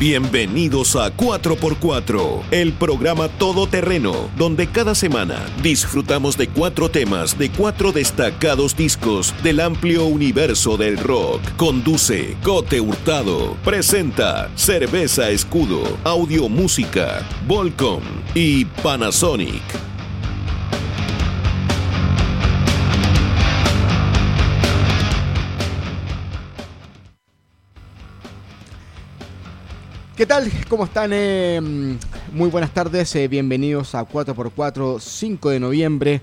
Bienvenidos a 4x4, el programa todoterreno, donde cada semana disfrutamos de cuatro temas de cuatro destacados discos del amplio universo del rock. Conduce Cote Hurtado. Presenta Cerveza Escudo, Audio Música, Volcom y Panasonic. ¿Qué tal? ¿Cómo están? Eh, muy buenas tardes, eh, bienvenidos a 4x4, 5 de noviembre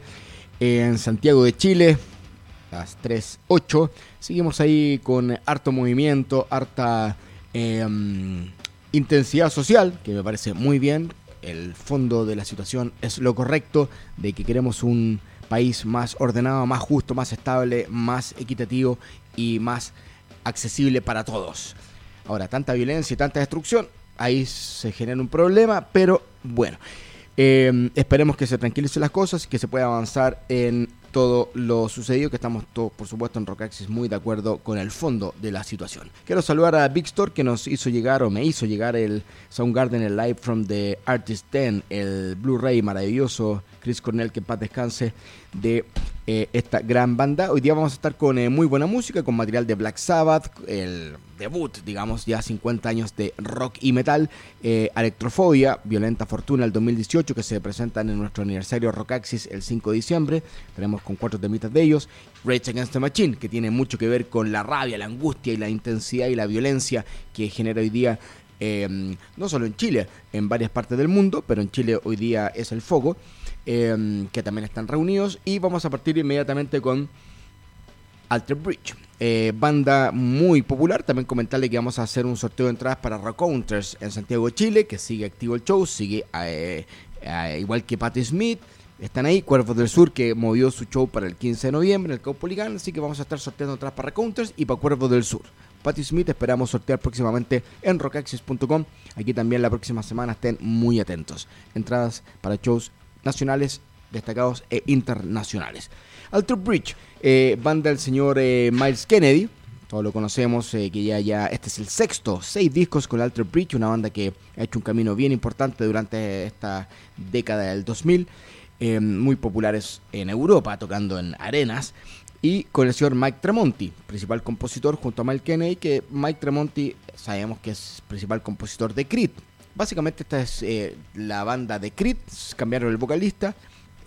eh, en Santiago de Chile, las 3.8. Seguimos ahí con harto movimiento, harta intensidad social, que me parece muy bien. El fondo de la situación es lo correcto, de que queremos un país más ordenado, más justo, más estable, más equitativo y más accesible para todos. Ahora, tanta violencia y tanta destrucción, ahí se genera un problema, pero bueno, eh, esperemos que se tranquilicen las cosas y que se pueda avanzar en todo lo sucedido, que estamos todos, por supuesto, en Rockaxis muy de acuerdo con el fondo de la situación. Quiero saludar a Big Store que nos hizo llegar o me hizo llegar el Soundgarden, el Live from the Artist 10, el Blu-ray maravilloso, Chris Cornell, que en paz descanse, de eh, esta gran banda. Hoy día vamos a estar con eh, muy buena música, con material de Black Sabbath, el debut, digamos, ya 50 años de rock y metal, eh, Electrofobia, Violenta Fortuna, el 2018, que se presentan en nuestro aniversario Rockaxis el 5 de diciembre. Tenemos con cuatro temitas de ellos. Rage Against the Machine, que tiene mucho que ver con la rabia, la angustia y la intensidad y la violencia que genera hoy día no solo en Chile, en varias partes del mundo, pero en Chile hoy día es el foco. Em, que también están reunidos. Y vamos a partir inmediatamente con Alter Bridge. Eh, banda muy popular. También comentarle que vamos a hacer un sorteo de entradas para Counters en Santiago Chile, que sigue activo el show, sigue eh, eh, igual que Patti Smith. Están ahí, Cuervos del Sur, que movió su show para el 15 de noviembre en el Caupolicán, así que vamos a estar sorteando entradas para Counters y para Cuervos del Sur. Patti Smith esperamos sortear próximamente en rockaxis.com. Aquí también la próxima semana estén muy atentos. Entradas para shows nacionales destacados e internacionales. Alter Bridge, eh, banda del señor eh, Miles Kennedy, todos lo conocemos, eh, que ya, ya, este es el sexto, seis discos con Alter Bridge, una banda que ha hecho un camino bien importante durante esta década del 2000, muy populares en Europa, tocando en arenas, y con el señor Mike Tremonti, principal compositor junto a Miles Kennedy, que Mike Tremonti sabemos que es principal compositor de Creed, Básicamente esta es eh, la banda de Creed, cambiaron el vocalista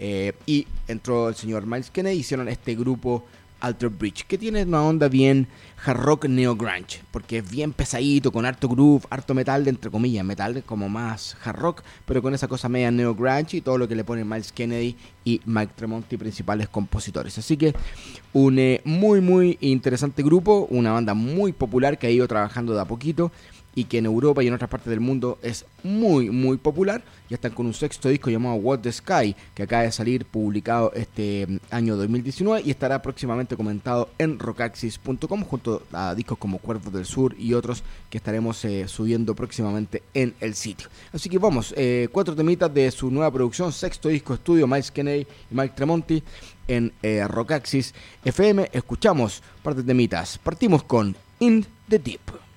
eh, y entró el señor Miles Kennedy hicieron este grupo Alter Bridge, que tiene una onda bien hard rock neo grunge, porque es bien pesadito, con harto groove, harto metal, entre comillas, metal como más hard rock, pero con esa cosa media neo grunge y todo lo que le ponen Miles Kennedy y Mike Tremonti, principales compositores. Así que un eh, muy muy interesante grupo, una banda muy popular que ha ido trabajando de a poquito y que en Europa y en otras partes del mundo es muy muy popular. Ya están con un sexto disco llamado What the Sky, que acaba de salir publicado este mm, año 2019 y estará próximamente comentado en rockaxis.com junto a discos como Cuervos del Sur y otros que estaremos eh, subiendo próximamente en el sitio. Así que vamos, eh, cuatro temitas de su nueva producción, sexto disco estudio, Miles Kennedy y Mike Tremonti en eh, Rockaxis FM. Escuchamos parte de temitas. Partimos con In the Deep.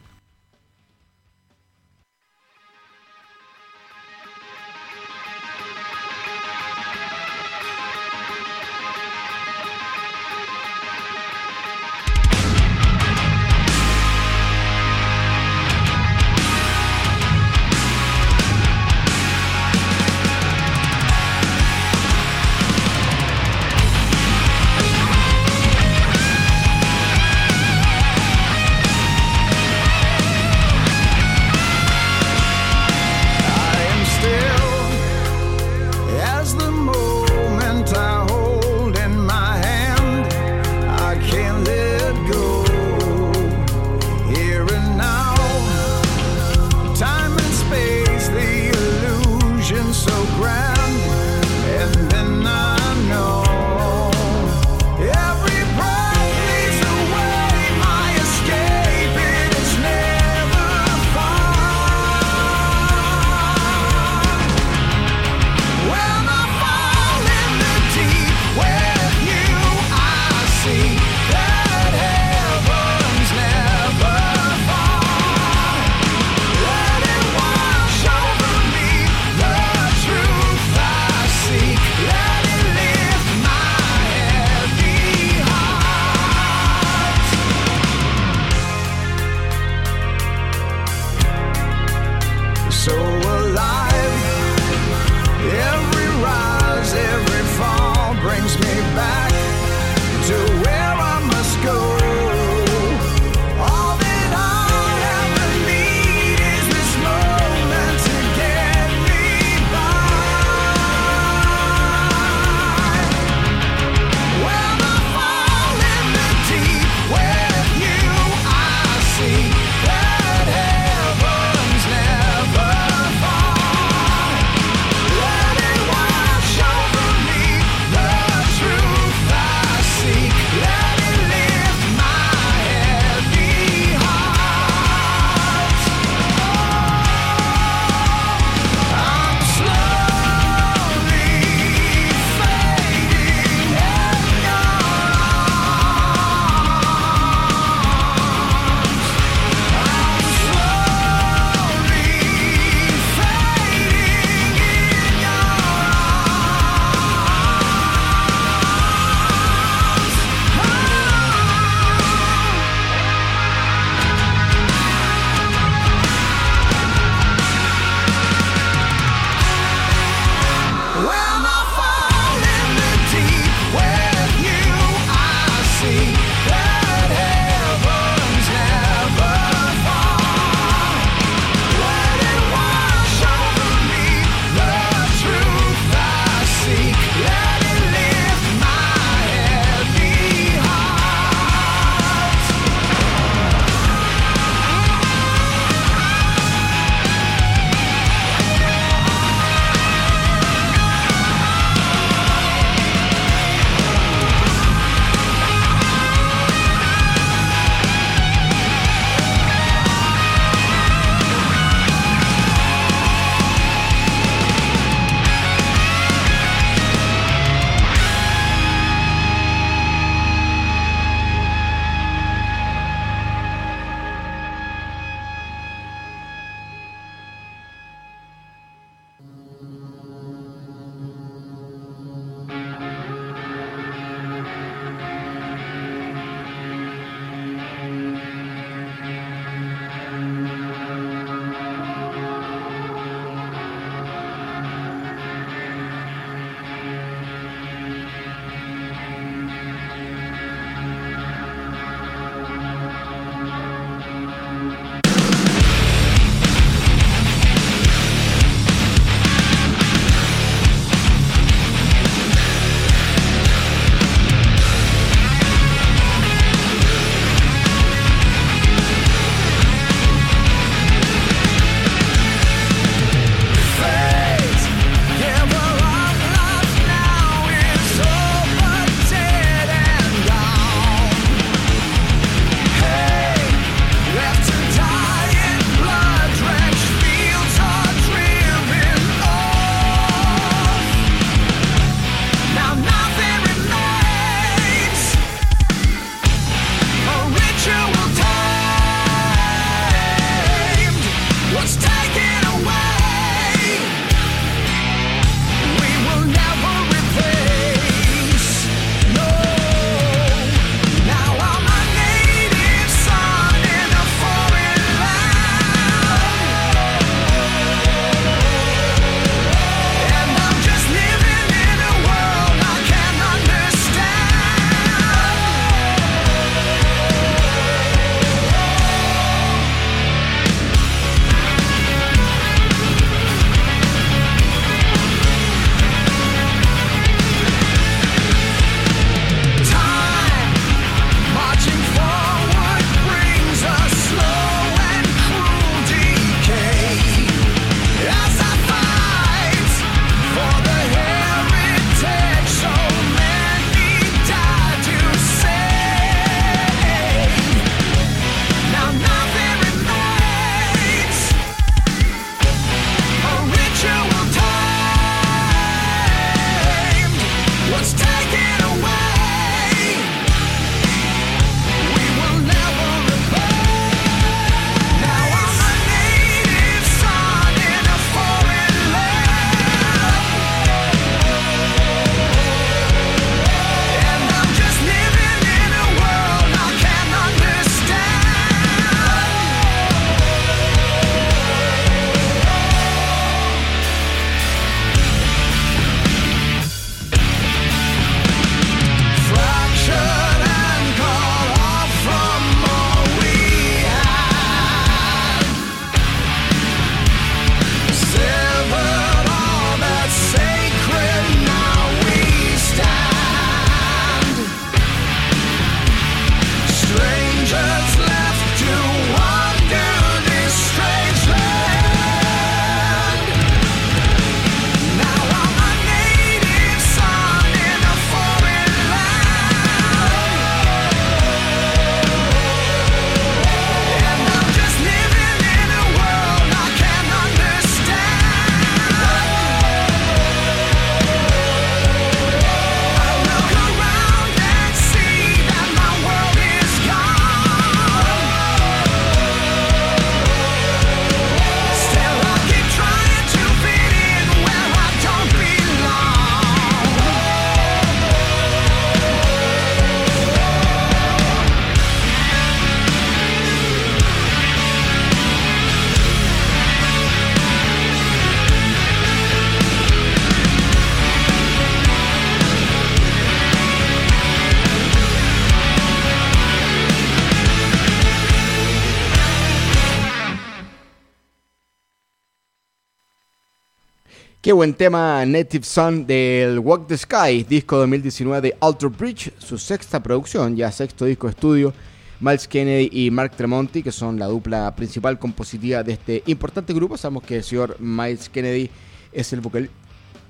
Buen tema Native Sun del Walk the Sky, disco 2019 de Alter Bridge, su sexta producción, ya sexto disco de estudio. Miles Kennedy y Mark Tremonti, que son la dupla principal compositiva de este importante grupo. Sabemos que el señor Miles Kennedy es el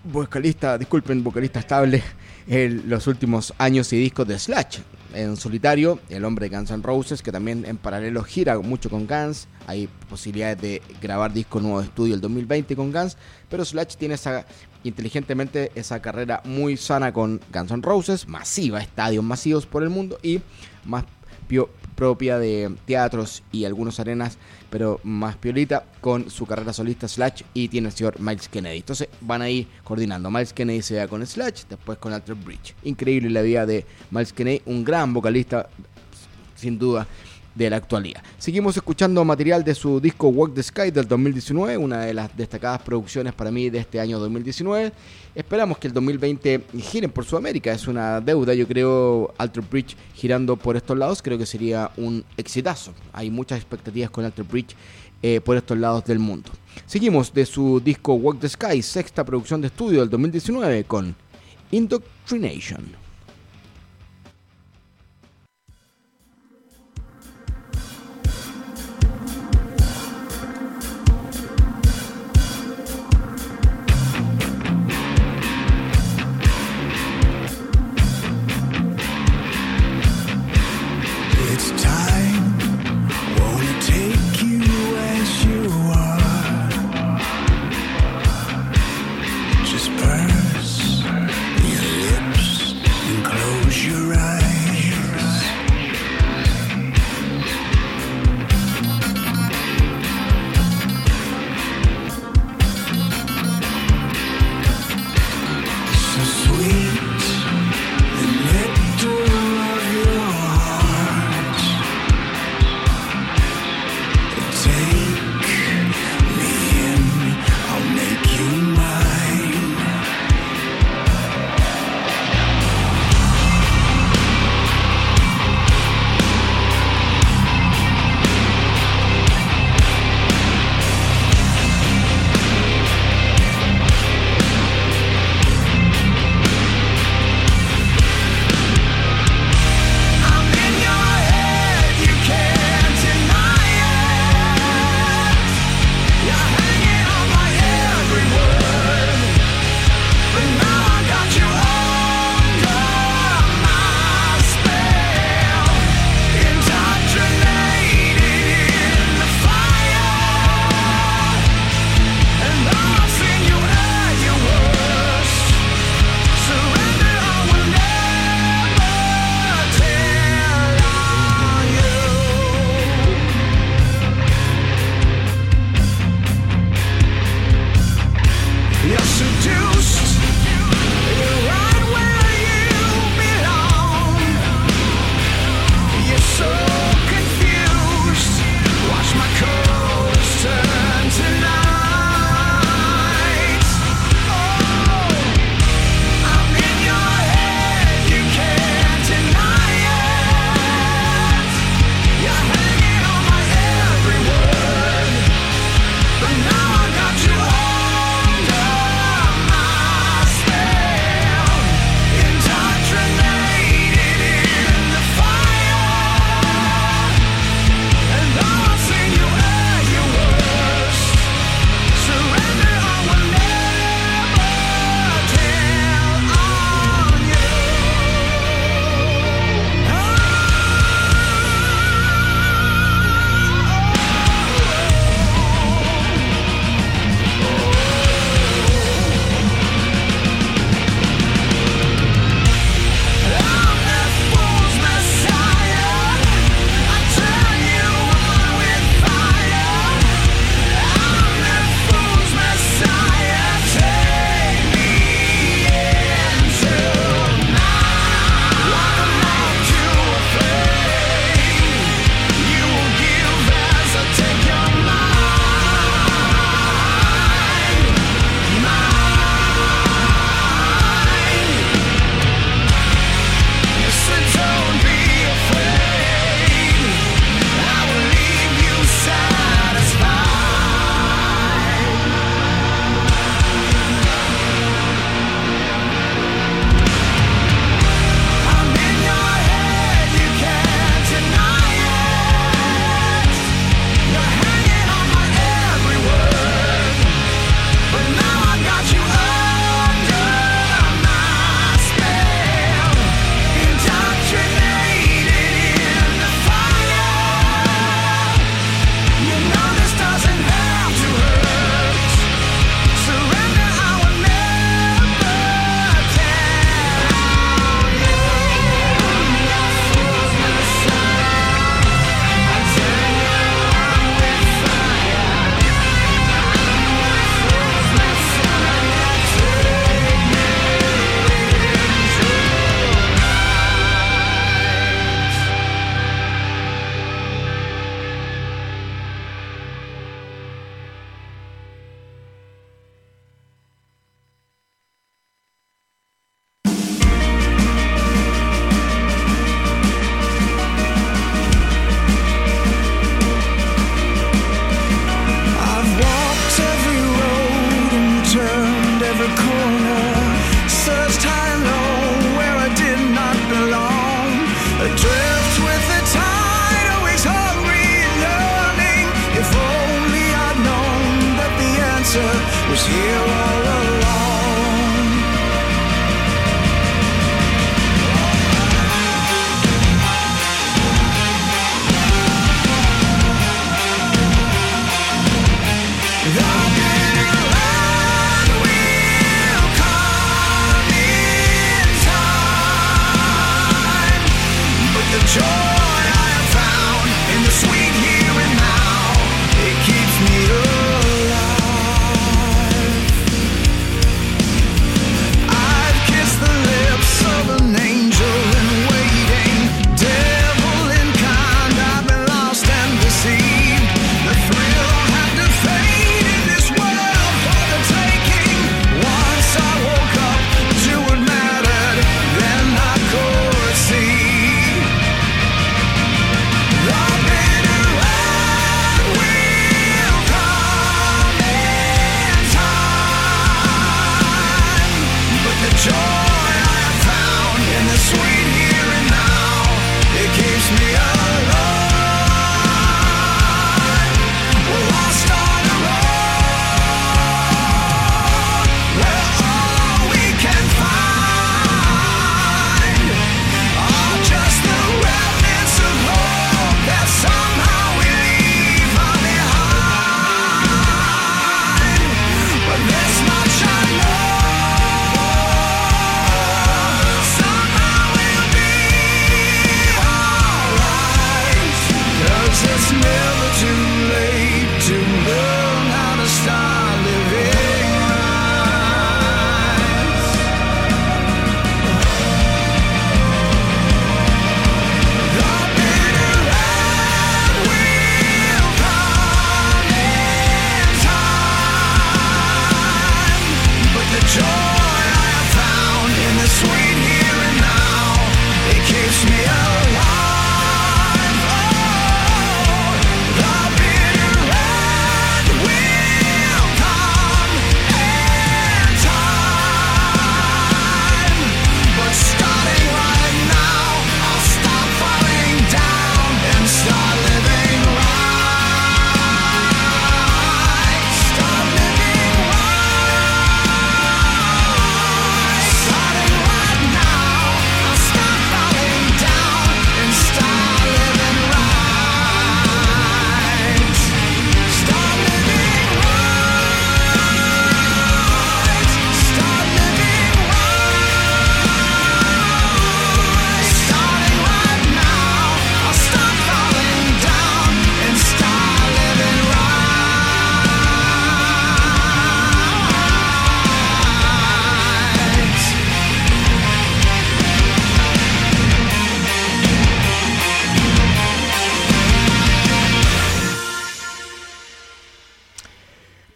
vocalista, disculpen, vocalista estable en los últimos años y discos de Slash. En solitario, el hombre de Guns N' Roses, que también en paralelo gira mucho con Guns, hay posibilidades de grabar disco nuevo de estudio el 2020 con Guns, pero Slash tiene esa inteligentemente esa carrera muy sana con Guns N' Roses, masiva, estadios masivos por el mundo y más propia de teatros y algunas arenas, pero más piolita con su carrera solista Slash y tiene el señor Miles Kennedy. Entonces van ahí coordinando. Miles Kennedy se va con Slash, después con Alter Bridge. Increíble la vida de Miles Kennedy, un gran vocalista, sin duda de la actualidad. Seguimos escuchando material de su disco Walk the Sky del 2019, una de las destacadas producciones para mí de este año 2019. Esperamos que el 2020 giren por Sudamérica, es una deuda, yo creo, Alter Bridge girando por estos lados, creo que sería un exitazo. Hay muchas expectativas con Alter Bridge eh, por estos lados del mundo. Seguimos de su disco Walk the Sky, sexta producción de estudio del 2019 con Indoctrination.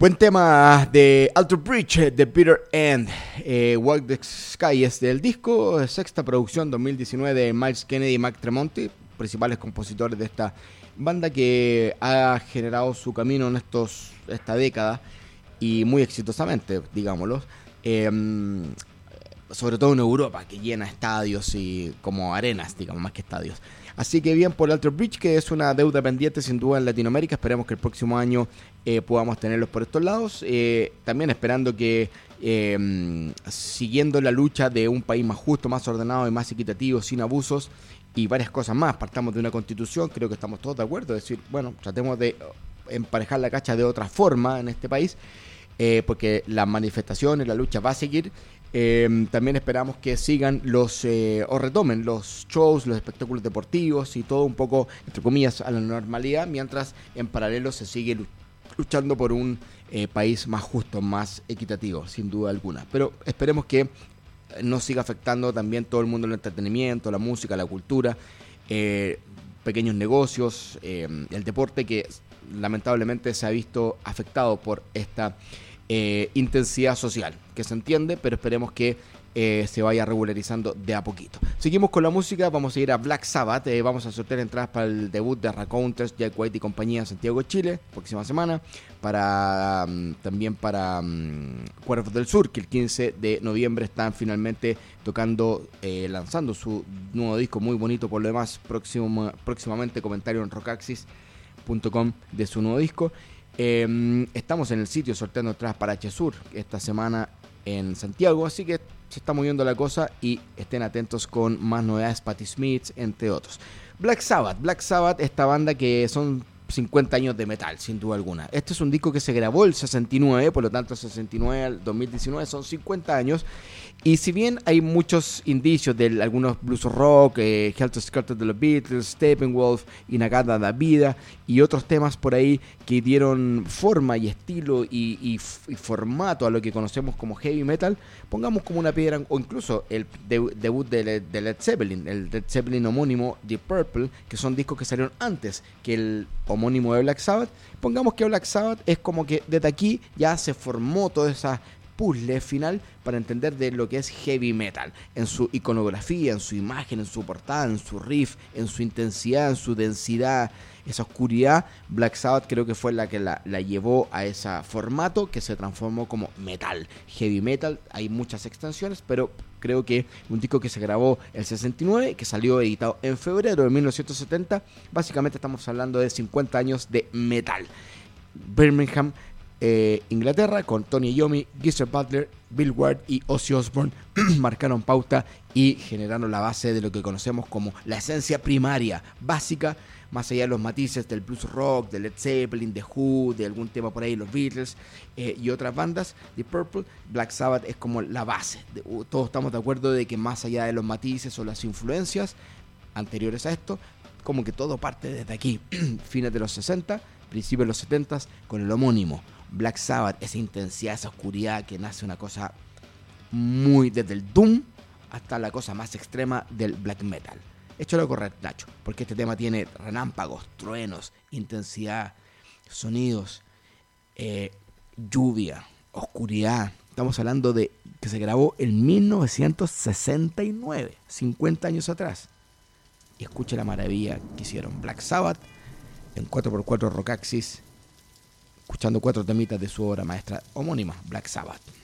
Buen tema de Alter Bridge, The Bitter End. Eh, Walk the Sky es del disco, sexta producción 2019 de Miles Kennedy y Mac Tremonti, principales compositores de esta banda que ha generado su camino en estos, esta década y muy exitosamente, digámoslo. Em, sobre todo en Europa, que llena estadios y como arenas, digamos, más que estadios. Así que bien por Alter Bridge, que es una deuda pendiente sin duda en Latinoamérica. Esperemos que el próximo año eh, podamos tenerlos por estos lados. Eh, también esperando que em, siguiendo la lucha de un país más justo, más ordenado y más equitativo, sin abusos y varias cosas más. Partamos de una constitución, creo que estamos todos de acuerdo. Es decir, bueno, tratemos de emparejar la cacha de otra forma en este país. Eh, porque la manifestación la lucha va a seguir Em, también esperamos que sigan los eh, o retomen los shows, los espectáculos deportivos y todo un poco, entre comillas, a la normalidad, mientras en paralelo se sigue luchando por un eh, país más justo, más equitativo, sin duda alguna. Pero esperemos que no siga afectando también todo el mundo del entretenimiento, la música, la cultura, eh, pequeños negocios, em, el deporte que lamentablemente se ha visto afectado por esta eh, intensidad social, que se entiende, pero esperemos que eh, se vaya regularizando de a poquito. Seguimos con la música, vamos a ir a Black Sabbath, eh, vamos a sortear entradas para el debut de Raconters, Jack White y compañía en Santiago, Chile, próxima semana, para mm, también para um, Cuervos del Sur, que el 15 de noviembre están finalmente tocando, lanzando su nuevo disco, muy bonito por lo demás, próximo, próximamente comentario en rockaxis.com de su nuevo disco. Em, estamos en el sitio sorteando entradas para Chesur esta semana en Santiago, así que se está moviendo la cosa y estén atentos con más novedades, Patti Smith, entre otros. Black Sabbath, Black Sabbath, esta banda que son 50 años de metal, sin duda alguna. Este es un disco que se grabó el 69, por lo tanto 69 al 2019 son 50 años y si bien hay muchos indicios de algunos blues rock, eh, Helter Skelter de los Beatles, Steppenwolf, Inagada da Vida y otros temas por ahí que dieron forma y estilo y, formato a lo que conocemos como heavy metal, pongamos como una piedra, o incluso el debut de, Led Zeppelin, el Led Zeppelin homónimo The Purple, que son discos que salieron antes que el homónimo de Black Sabbath, pongamos que Black Sabbath es como que desde aquí ya se formó toda esa puzzle final para entender de lo que es heavy metal, en su iconografía, en su imagen, en su portada, en su riff, en su intensidad, en su densidad, esa oscuridad. Black Sabbath creo que fue la que la, llevó a ese formato que se transformó como metal, heavy metal. Hay muchas extensiones, pero creo que un disco que se grabó el 69, que salió editado en febrero de 1970, básicamente estamos hablando de 50 años de metal. Birmingham eh, Inglaterra con Tony Yomi, Geezer Butler, Bill Ward y Ozzy Osbourne marcaron pauta y generaron la base de lo que conocemos como la esencia primaria, básica, más allá de los matices del blues rock, de Led Zeppelin, de Who, de algún tema por ahí, los Beatles eh, y otras bandas, The Purple, Black Sabbath es como la base. todos estamos de acuerdo de que más allá de los matices o las influencias anteriores a esto, como que todo parte desde aquí, fines de los 60, principios de los 70, con el homónimo Black Sabbath, esa intensidad, esa oscuridad que nace una cosa muy desde el Doom hasta la cosa más extrema del black metal. Hecho lo correcto, Nacho, porque este tema tiene relámpagos, truenos, intensidad, sonidos, eh, lluvia, oscuridad. Estamos hablando de que se grabó en 1969, 50 años atrás. Y escuche la maravilla que hicieron Black Sabbath en 4x4 Rockaxis escuchando cuatro temitas de su obra maestra homónima, Black Sabbath.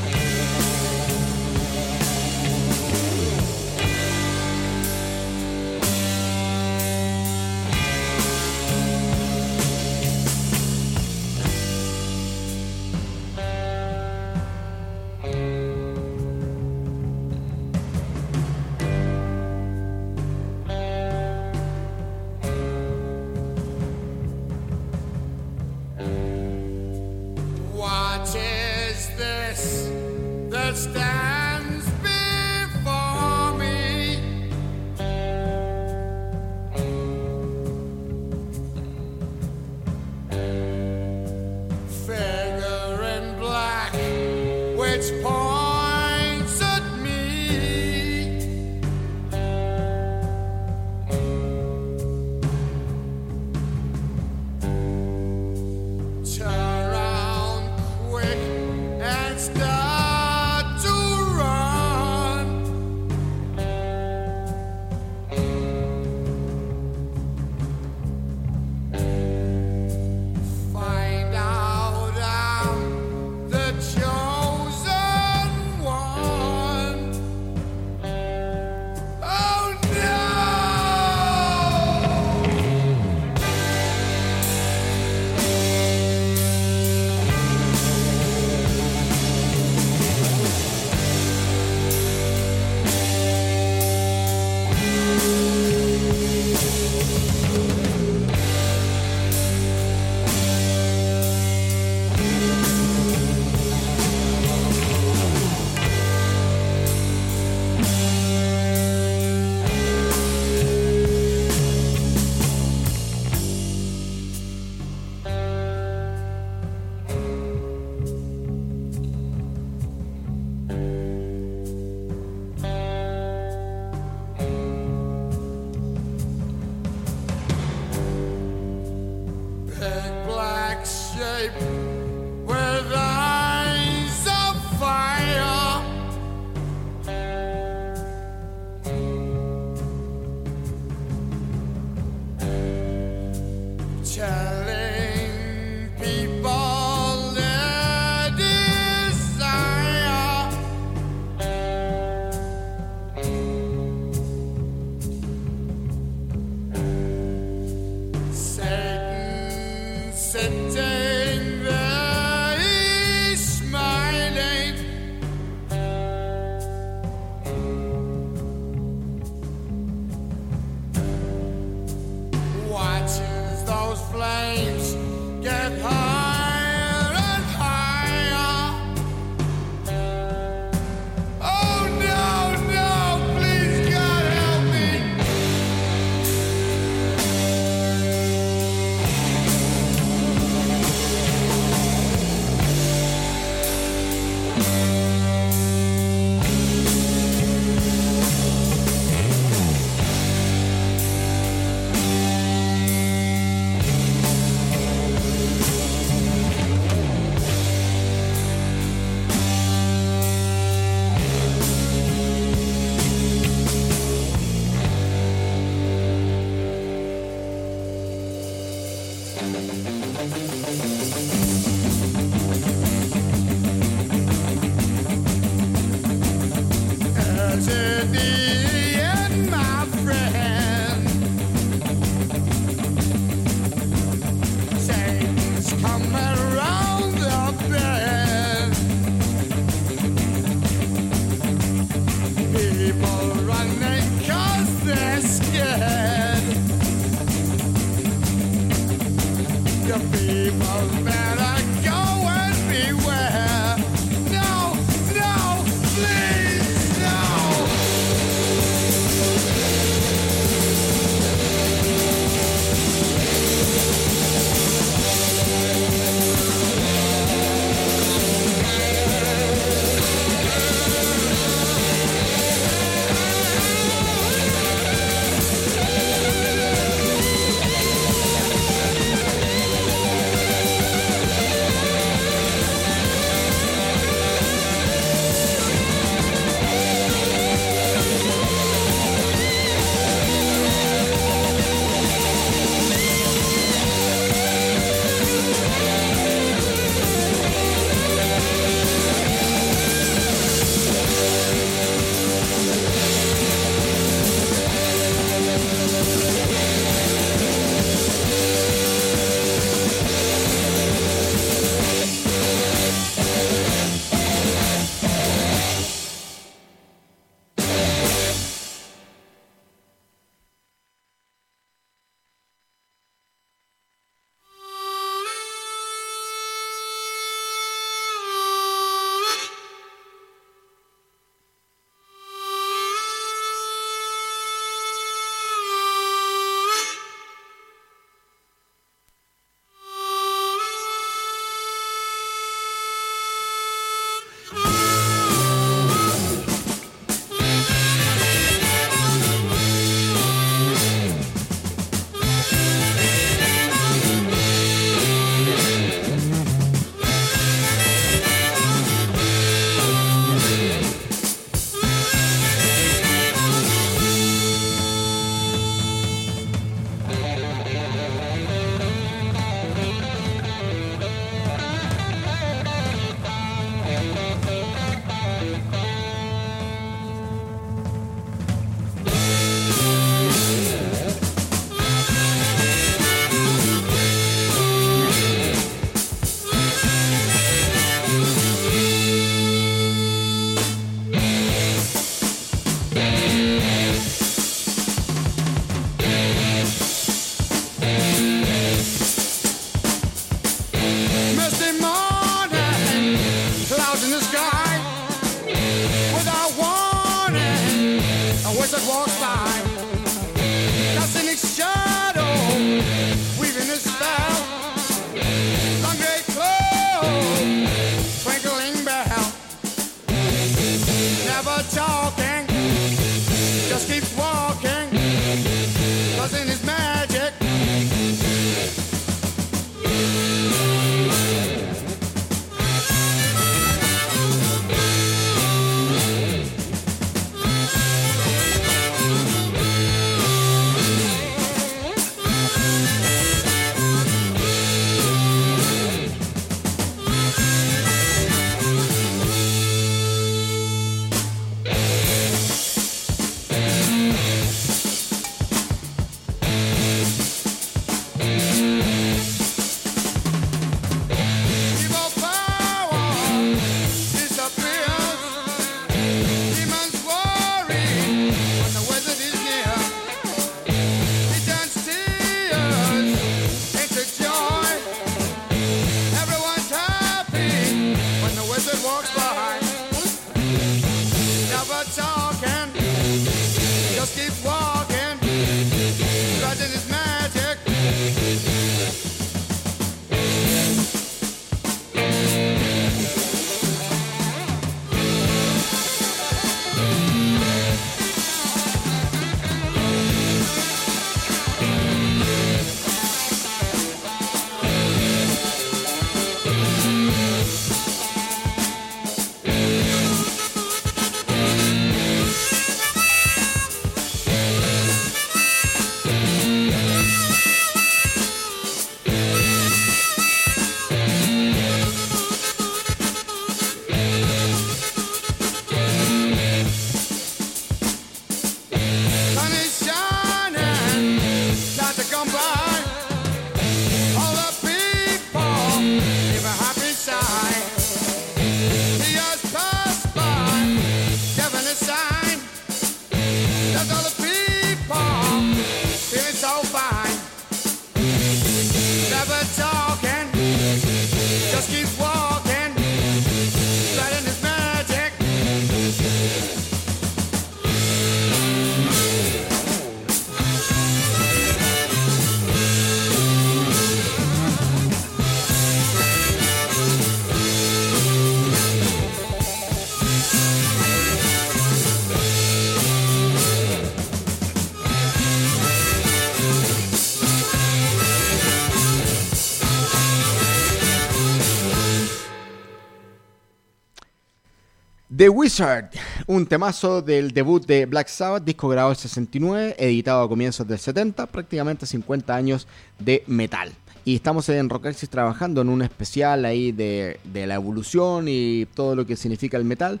Wizard, un temazo del debut de Black Sabbath, disco grabado en 69, editado a comienzos del 70, prácticamente 50 años de metal. Y estamos en Rockaxis trabajando en un especial ahí de, de la evolución y todo lo que significa el metal,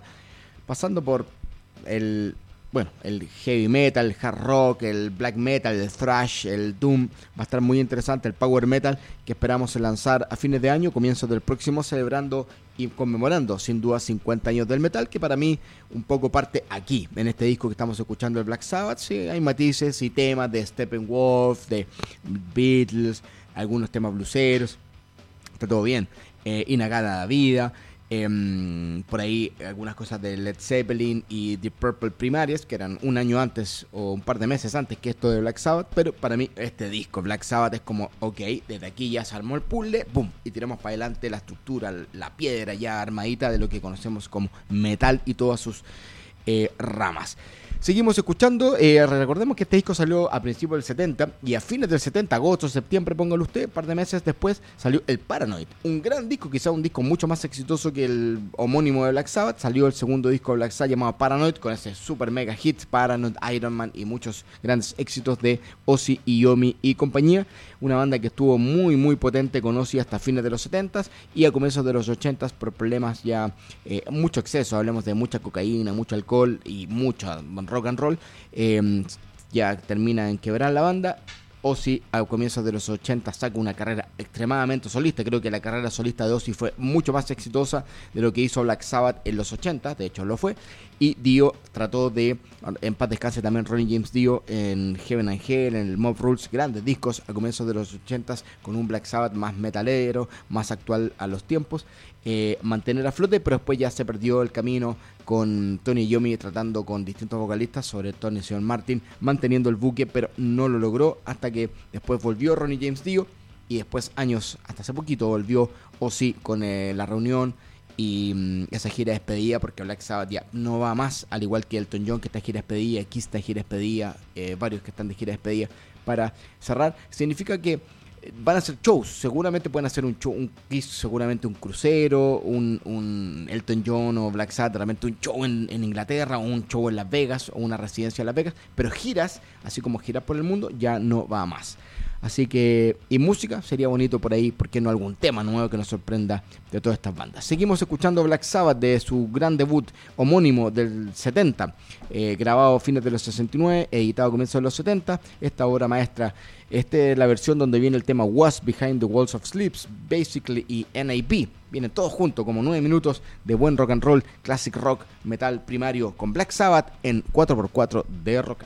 pasando por el bueno, el heavy metal, el hard rock, el black metal, el thrash, el doom, va a estar muy interesante el power metal que esperamos lanzar a fines de año, comienzo del próximo, celebrando y conmemorando sin duda 50 años del metal, que para mí un poco parte aquí, en este disco que estamos escuchando el Black Sabbath, sí, hay matices y temas de Steppenwolf, de Beatles, algunos temas bluseros, está todo bien, eh, Inagada la vida, Em, por ahí algunas cosas de Led Zeppelin y The Purple primarias, que eran un año antes o un par de meses antes que esto de Black Sabbath, pero para mí este disco, Black Sabbath, es como, ok, desde aquí ya se armó el puzzle, boom, y tiramos para adelante la estructura, la piedra ya armadita de lo que conocemos como metal y todas sus eh, ramas. Seguimos escuchando. Eh, recordemos que este disco salió a principios del 70 y a fines del 70, agosto, septiembre, póngalo usted, un par de meses después salió el Paranoid. Un gran disco, quizá un disco mucho más exitoso que el homónimo de Black Sabbath. Salió el segundo disco de Black Sabbath llamado Paranoid con ese super mega hit Paranoid, Iron Man y muchos grandes éxitos de Ozzy, Yomi y compañía. Una banda que estuvo muy, muy potente con Ozzy hasta fines de los 70s y a comienzos de los 80s por problemas ya, eh, mucho exceso. Hablemos de mucha cocaína, mucho alcohol y mucha rock and roll, em, ya termina en quebrar la banda. Ozzy a comienzos de los 80 saca una carrera extremadamente solista. Creo que la carrera solista de Ozzy fue mucho más exitosa de lo que hizo Black Sabbath en los 80, de hecho lo fue. Y Dio trató de, en paz descanse también Ronnie James Dio en Heaven and Hell, en el Mob Rules, grandes discos a comienzos de los 80 con un Black Sabbath más metalero, más actual a los tiempos. Eh, mantener a flote, pero después ya se perdió el camino con Tony Yomi tratando con distintos vocalistas, sobre Tony y Sean Martin, manteniendo el buque, pero no lo logró hasta que después volvió Ronnie James Dio y después años, hasta hace poquito, volvió Ozzy con eh, la reunión y mm, esa gira de despedida porque Black Sabbath ya no va más, al igual que Elton John que está de gira de despedida, Kiss está de gira de despedida, eh, varios que están de gira de despedida para cerrar, significa que van a hacer shows. Seguramente pueden hacer un show, un seguramente un crucero, un, un, Elton John o Black Sabbath, realmente un show en, en, Inglaterra, o un show en Las Vegas, o una residencia en Las Vegas. Pero giras, así como giras por el mundo, ya no va más. Así que, y música, sería bonito por ahí, ¿por qué no algún tema nuevo que nos sorprenda de todas estas bandas? Seguimos escuchando Black Sabbath de su gran debut homónimo del 70, eh, grabado a fines de los 69, editado a comienzos de los 70. Esta obra maestra, esta es la versión donde viene el tema What's Behind the Walls of Sleeps, Basically y NAB. Vienen todos juntos, como nueve minutos de buen rock and roll, classic rock, metal primario con Black Sabbath en 4x4 de Rock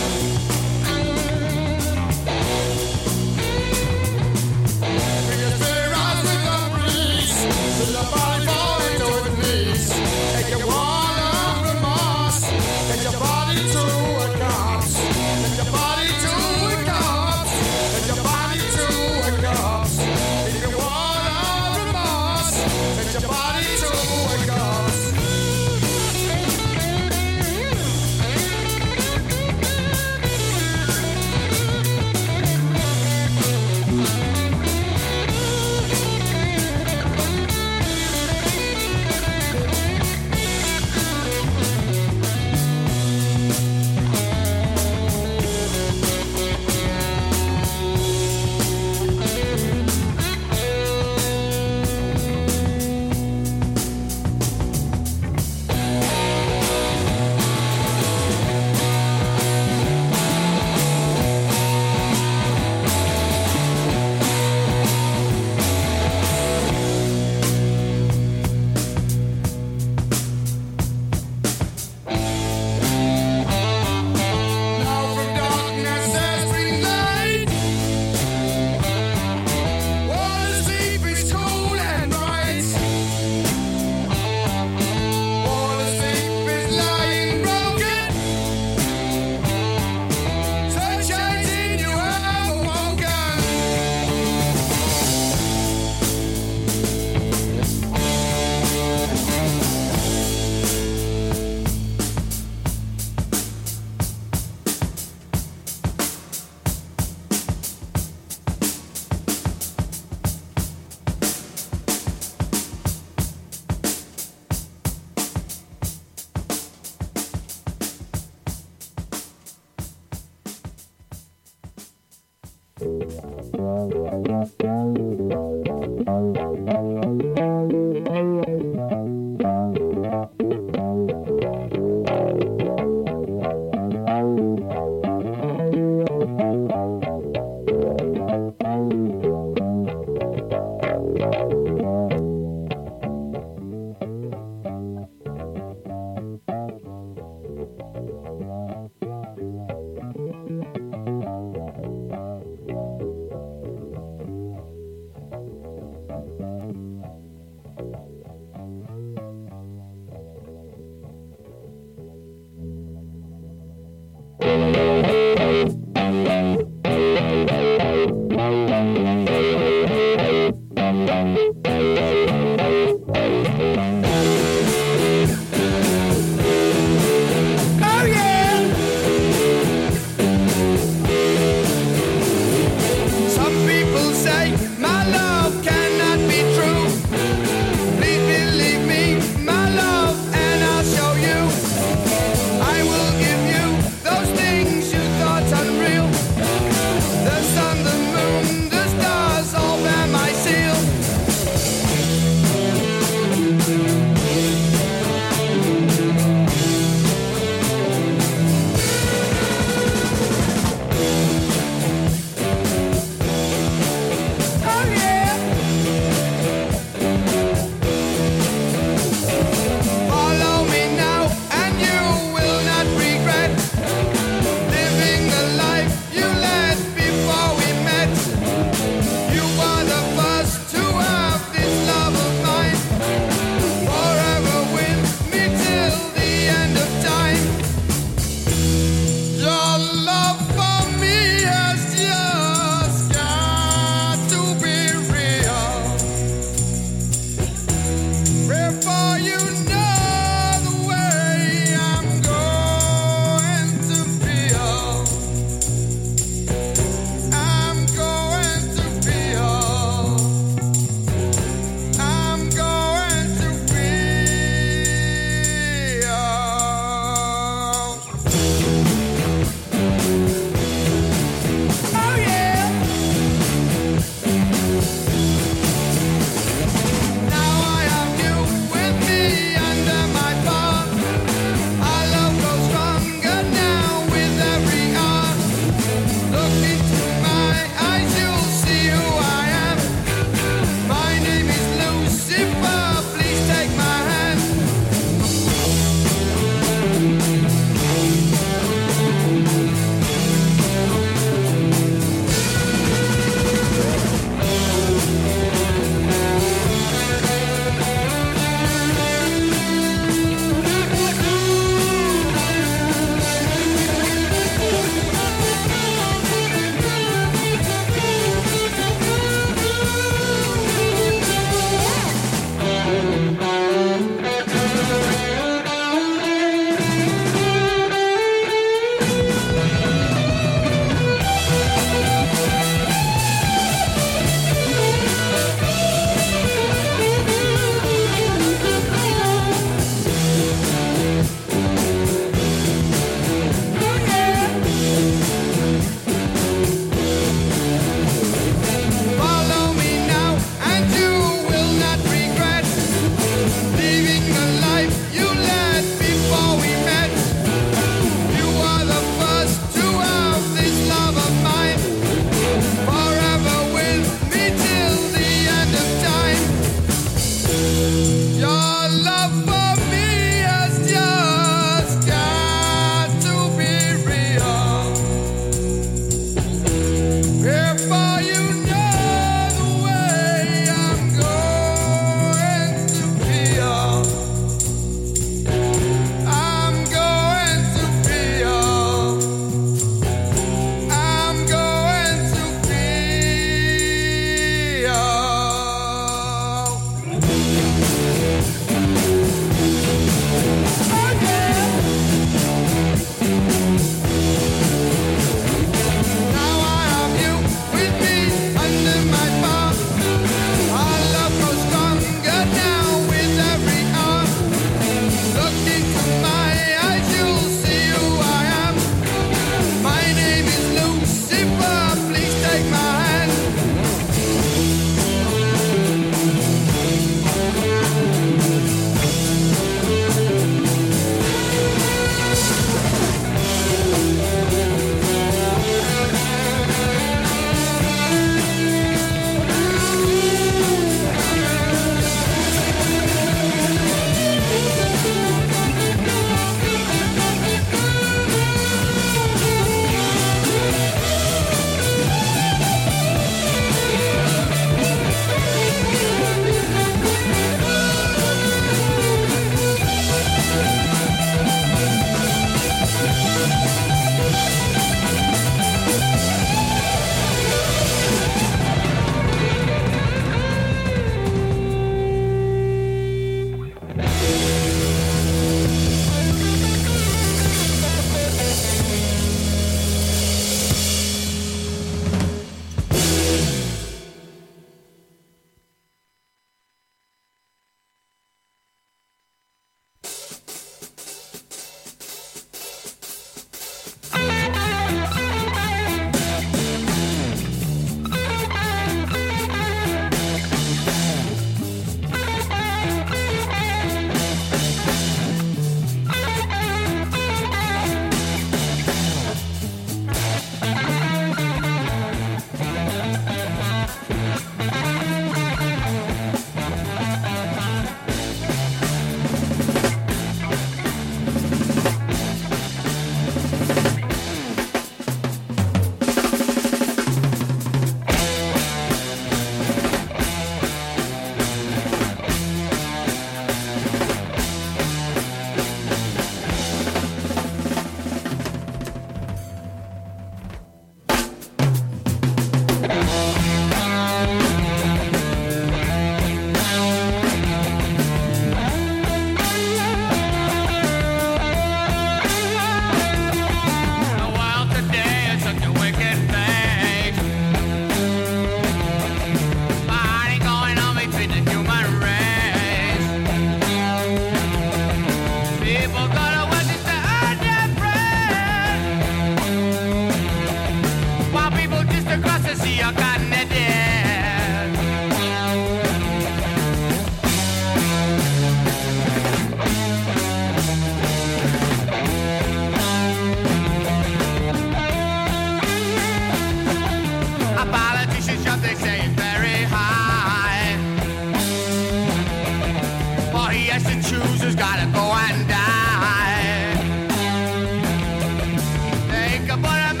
They can put a man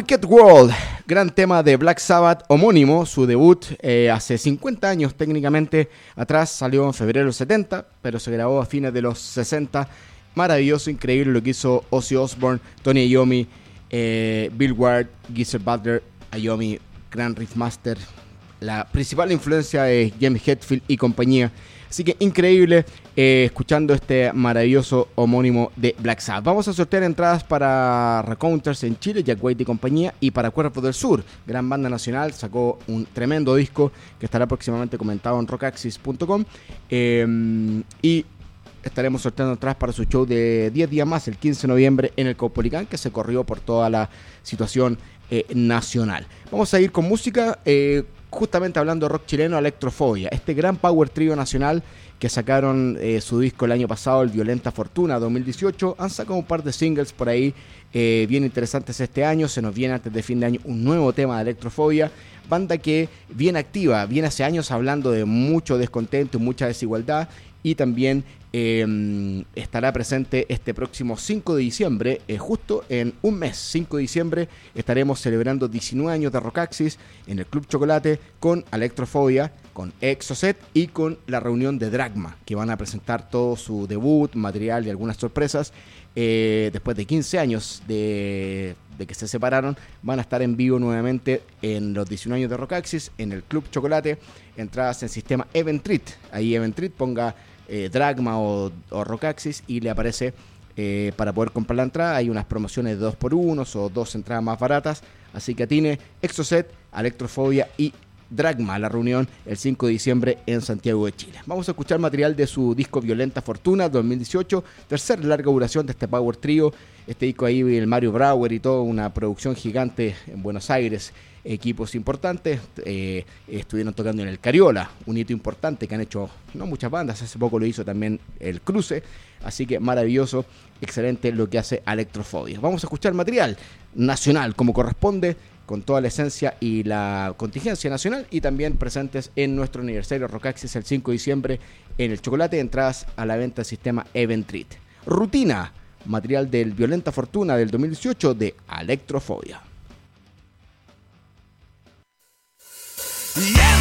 Wicked World, gran tema de Black Sabbath homónimo, su debut eh, hace 50 años técnicamente atrás, salió en febrero del 70, pero se grabó a fines de los 60. Maravilloso, increíble lo que hizo Ozzy Osbourne, Tony Iommi, eh, Bill Ward, Geezer Butler, Iommi, gran riffmaster. La principal influencia es James Hetfield y compañía. Así que increíble eh, escuchando este maravilloso homónimo de Black Sabbath. Vamos a sortear entradas para Recounters en Chile, Jack White y compañía, y para Cuerpos del Sur. Gran banda nacional, sacó un tremendo disco que estará próximamente comentado en rockaxis.com. Eh, y estaremos sorteando entradas para su show de 10 días más, el 15 de noviembre en el Caupolicán, que se corrió por toda la situación eh, nacional. Vamos a ir con música. Justamente hablando de rock chileno, Electrofobia, este gran power trio nacional que sacaron eh, su disco el año pasado, el Violenta Fortuna 2018, han sacado un par de singles por ahí eh, bien interesantes este año, se nos viene antes de fin de año un nuevo tema de Electrofobia, banda que viene activa, viene hace años hablando de mucho descontento mucha desigualdad y también eh, estará presente este próximo 5 de diciembre, eh, justo en un mes, 5 de diciembre, estaremos celebrando 19 años de Rockaxis en el Club Chocolate con Electrofobia, con Exocet y con la reunión de Dragma, que van a presentar todo su debut, material y algunas sorpresas. Eh, después de 15 años de, de que se separaron, van a estar en vivo nuevamente en los 19 años de Rockaxis, en el Club Chocolate, entradas en sistema Eventrit. Ahí Eventrit ponga eh, Dragma o, Rockaxis y le aparece eh, para poder comprar la entrada. Hay unas promociones de 2x1 o dos entradas más baratas. Así que atine Exocet, Electrofobia y Dragma, la reunión el 5 de diciembre en Santiago de Chile. Vamos a escuchar material de su disco Violenta Fortuna 2018, tercera larga duración de este Power Trio. Este disco ahí, el Mario Brauer y todo, una producción gigante en Buenos Aires, equipos importantes. eh, estuvieron tocando en el Cariola, un hito importante que han hecho no muchas bandas, hace poco lo hizo también el Cruce. Así que maravilloso, excelente lo que hace Electrofobia. Vamos a escuchar material nacional como corresponde con toda la esencia y la contingencia nacional y también presentes en nuestro aniversario Rockaxis el 5 de diciembre en el chocolate, entradas a la venta del sistema Eventrit. Rutina, material del Violenta Fortuna del 2018 de Electrofobia. Y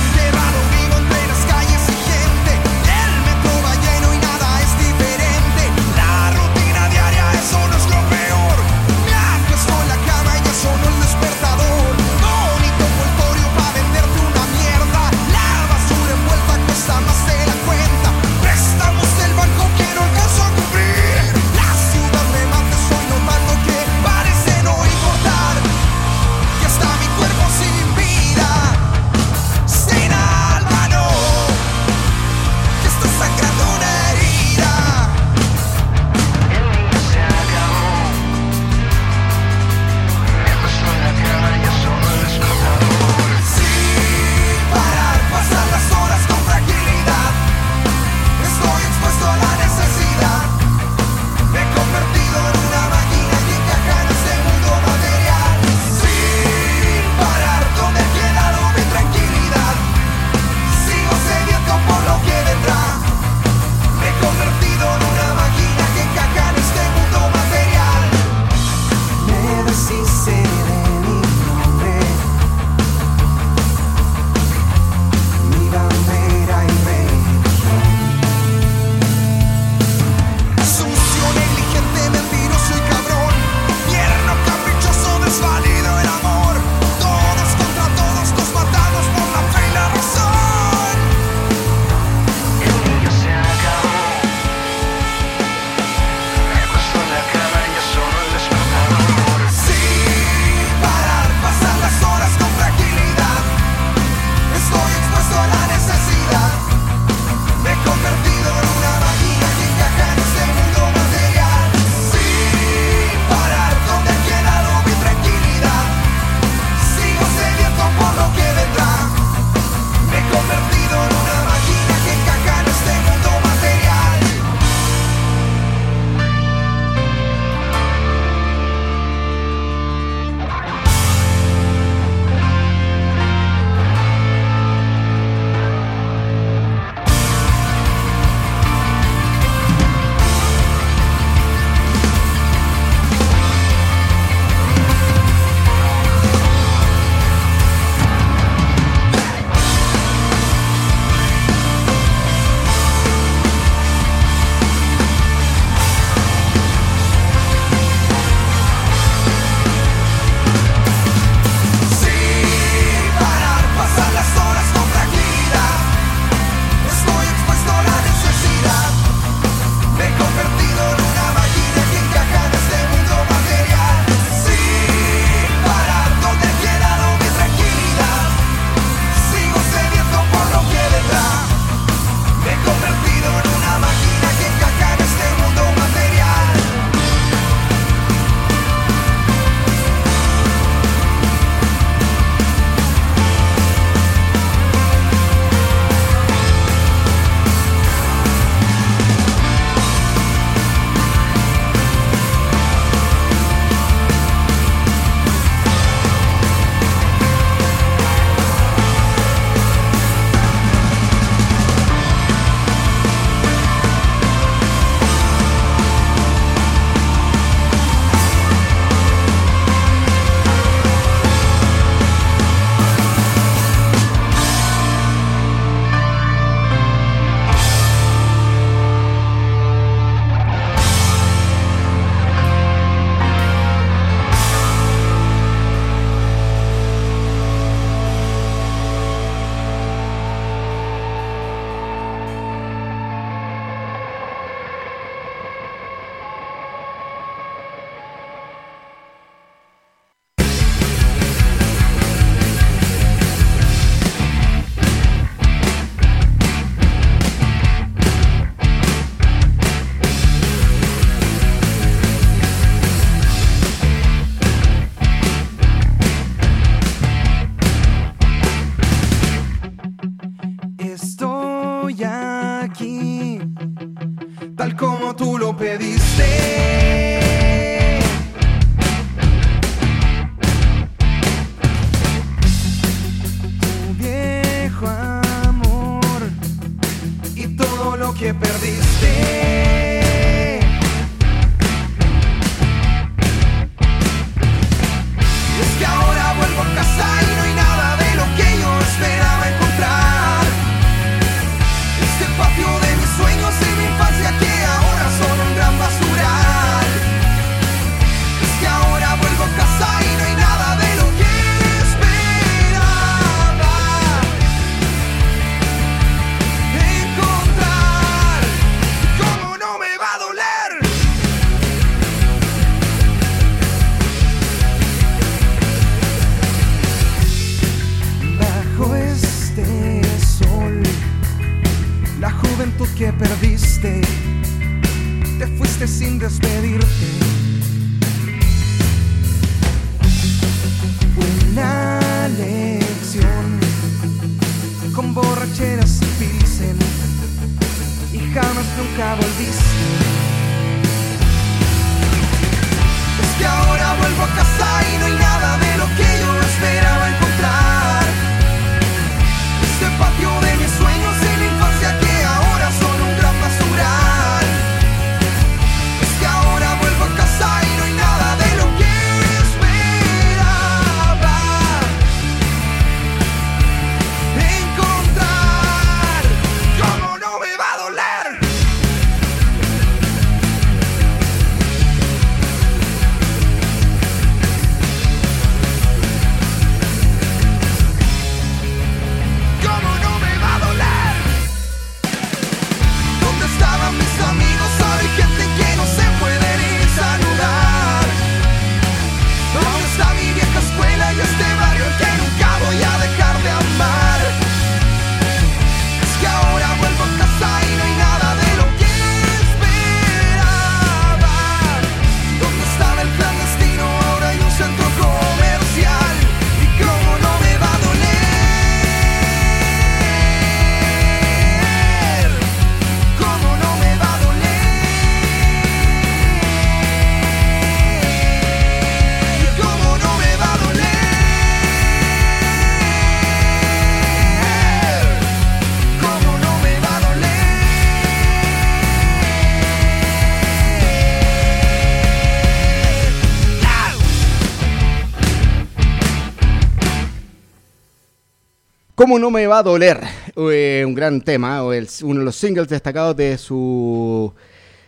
¿Cómo no me va a doler? Eh, un gran tema, uno de los singles destacados de su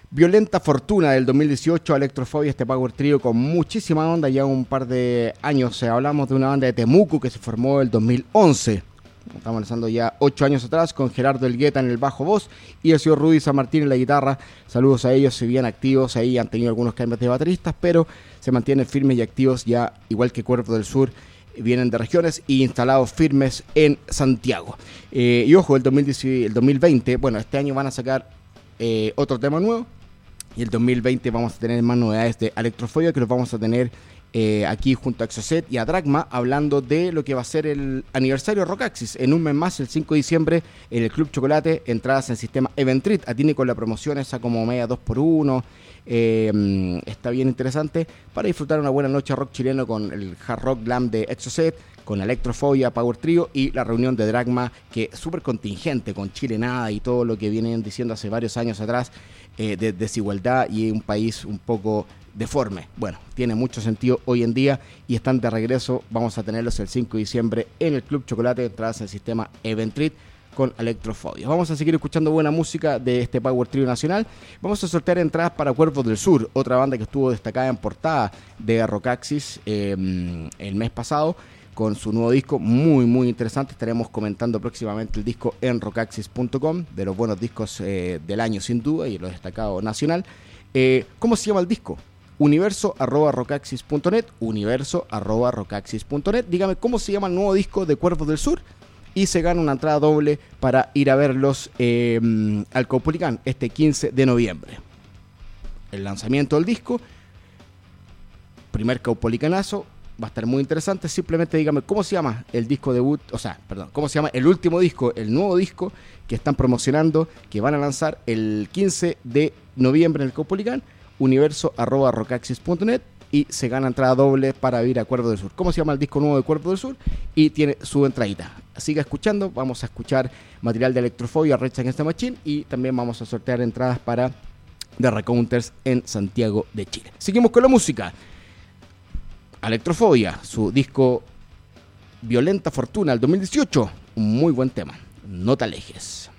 violenta fortuna del 2018, Electrofobia, este power trio con muchísima onda, ya un par de años. eh, hablamos de una banda de Temuco que se formó el 2011. Estamos lanzando ya ocho años atrás con Gerardo Elgueta en el bajo voz y el señor Rudy San Martín en la guitarra. Saludos a ellos, si bien activos ahí han tenido algunos cambios de bateristas, pero se mantienen firmes y activos ya, igual que Cuerpo del Sur, vienen de regiones y instalados firmes en Santiago. Eh, y ojo, el, 2010 el 2020, bueno, este año van a sacar eh, otro tema nuevo y el 2020 vamos a tener más novedades de Electrofobia que los vamos a tener eh, aquí junto a Exocet y a Dragma hablando de lo que va a ser el aniversario de Rockaxis. En un mes más, el 5 de diciembre, en el Club Chocolate, entradas en sistema Eventrit. Atiene con la promoción esa como media 2x1. eh, mm, está bien interesante para disfrutar una buena noche rock chileno con el hard rock glam de Exocet, con Electrofobia, Power Trio y la reunión de Dragma, que es súper contingente con Chile Nada y todo lo que vienen diciendo hace varios años atrás eh, de desigualdad y un país un poco deforme. Bueno, tiene mucho sentido hoy en día y están de regreso. Vamos a tenerlos el 5 de diciembre en el Club Chocolate, entradas en el sistema Eventrit con Electrofobia. Vamos a seguir escuchando buena música de este Power Trio nacional. Vamos a sortear entradas para Cuervos del Sur, otra banda que estuvo destacada en portada de Rockaxis eh, el mes pasado con su nuevo disco muy muy interesante. Estaremos comentando próximamente el disco en rockaxis.com, de los buenos discos eh, del año sin duda y lo destacado nacional. Eh, ¿Cómo se llama el disco? Universo arroba rocaxis.net, universo arroba rocaxis.net. Dígame cómo se llama el nuevo disco de Cuervos del Sur y se gana una entrada doble para ir a verlos eh, al Caupolicán este 15 de noviembre. El lanzamiento del disco, primer Caupolicanazo, va a estar muy interesante. Simplemente dígame cómo se llama el disco debut, o sea, perdón, cómo se llama el último disco, el nuevo disco que están promocionando, que van a lanzar el 15 de noviembre en el Caupolicán, universo arroba rocaxis.net y se gana entrada doble para ir a Cuervo del Sur. ¿Cómo se llama el disco nuevo de Cuervo del Sur? Y tiene su entradita. siga escuchando. Vamos a escuchar material de Electrofobia, Red Against the Machine y también vamos a sortear entradas para The Recounters en Santiago de Chile. Seguimos con la música. Electrofobia, su disco Violenta Fortuna, el 2018. Un muy buen tema. No te alejes.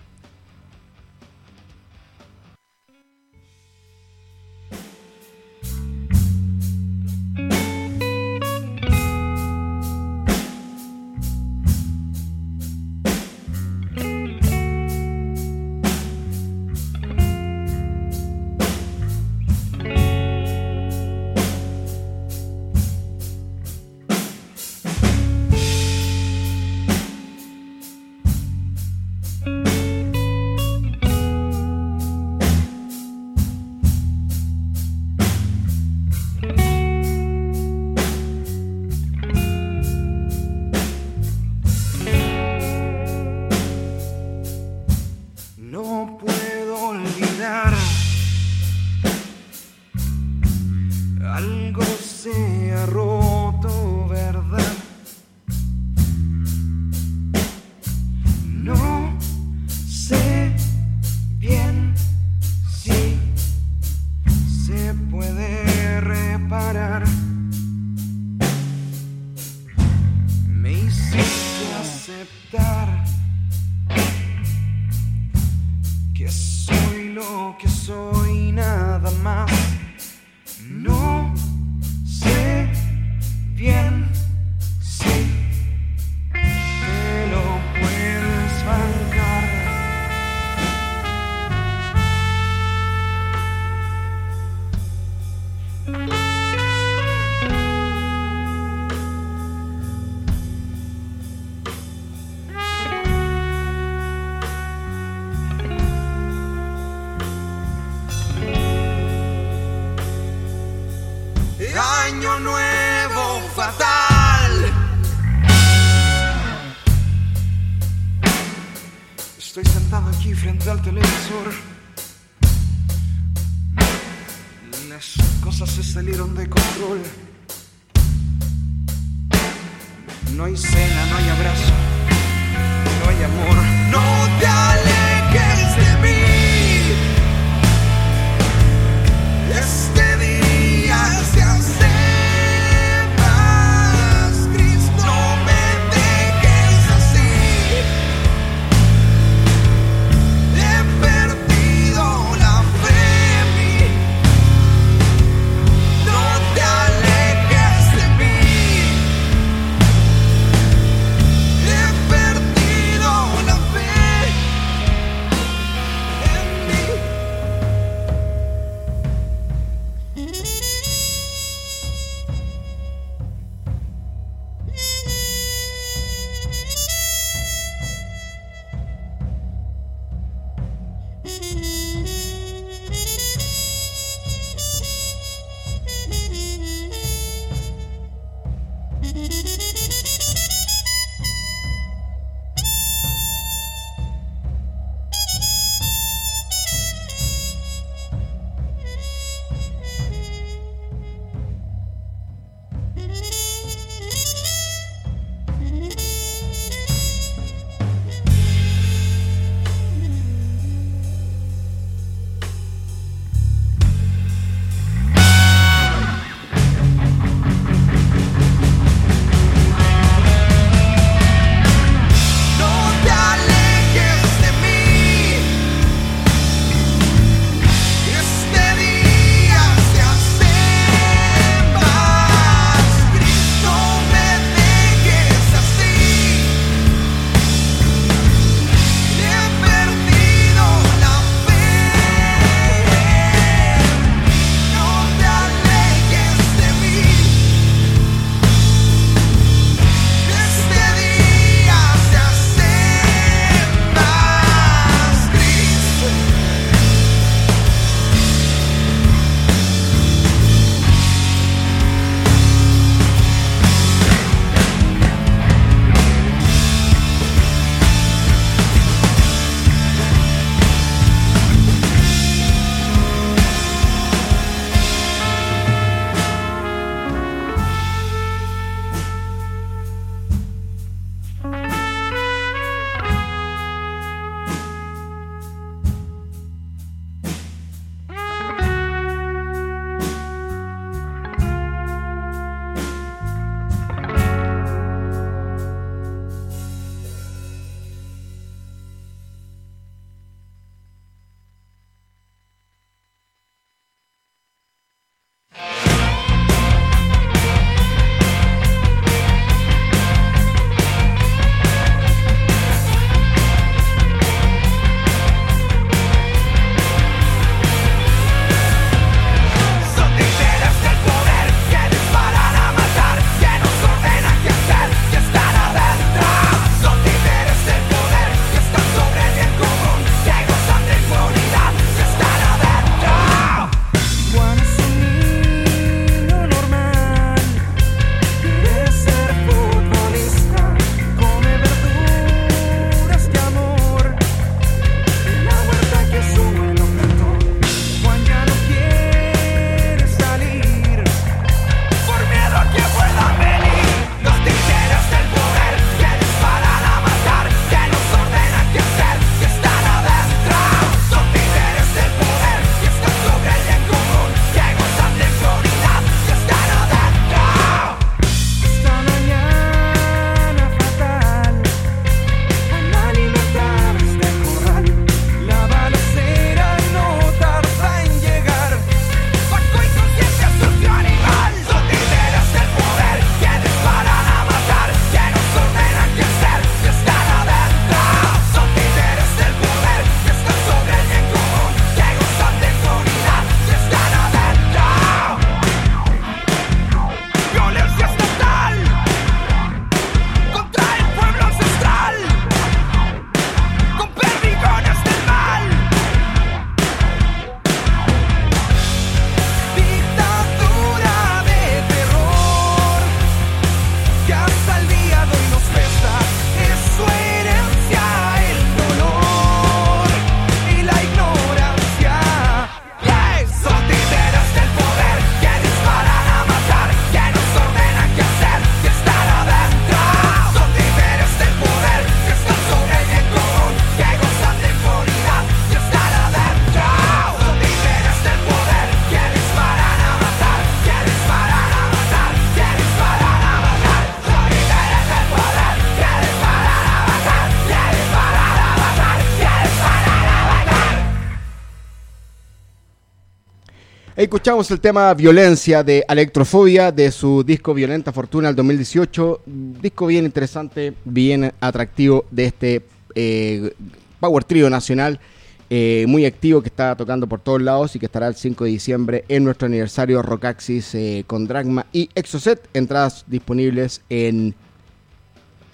Escuchamos el tema Violencia de Electrofobia de su disco Violenta Fortuna del 2018. Disco bien interesante, bien atractivo de este eh, Power Trio nacional. eh, muy activo que está tocando por todos lados y que estará el 5 de diciembre en nuestro aniversario Rockaxis eh, con Dragma y Exocet. Entradas disponibles en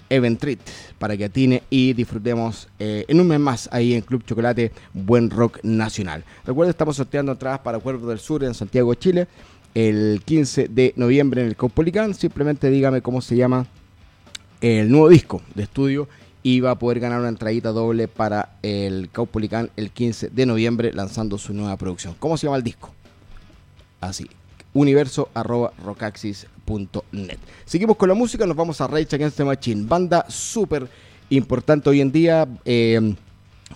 Eventrit para que atine y disfrutemos eh, en un mes más ahí en Club Chocolate Buen Rock Nacional. Recuerden, estamos sorteando entradas para Cuervo del Sur en Santiago, Chile, el 15 de noviembre en el Caupolicán. Simplemente dígame cómo se llama el nuevo disco de estudio y va a poder ganar una entradita doble para el Caupolicán el 15 de noviembre lanzando su nueva producción. ¿Cómo se llama el disco? Así, universo arroba Seguimos con la música, nos vamos a Rage Against the Machine, banda súper importante hoy en día. eh,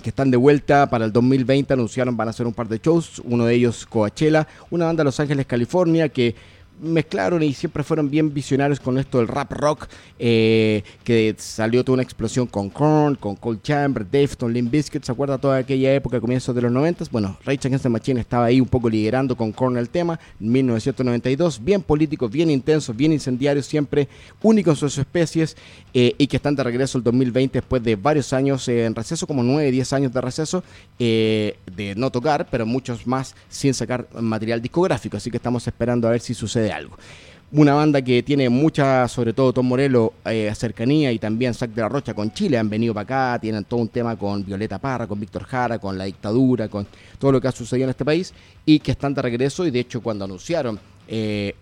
que están de vuelta para el 2020, anunciaron van a hacer un par de shows, uno de ellos Coachella, una banda de Los Ángeles, California, que mezclaron y siempre fueron bien visionarios con esto del rap rock, eh, que salió toda una explosión con Korn, con Cold Chamber, Defton, Limp Bizkit, ¿se acuerda toda aquella época, comienzos de los 90? Bueno, Rage Against Machine estaba ahí un poco liderando con Korn el tema, en 1992, bien políticos, bien intensos, bien incendiarios, siempre únicos en sus especies, eh, y que están de regreso el 2020 después de varios años eh, en receso, como 9, 10 años de receso, de no tocar, pero muchos más sin sacar material discográfico, así que estamos esperando a ver si sucede algo. Una banda que tiene mucha, sobre todo Tom Morello, eh, cercanía y también Sac de la Rocha con Chile. Han venido para acá, tienen todo un tema con Violeta Parra, con Víctor Jara, con la dictadura, con todo lo que ha sucedido en este país y que están de regreso. Y de hecho, cuando anunciaron eh,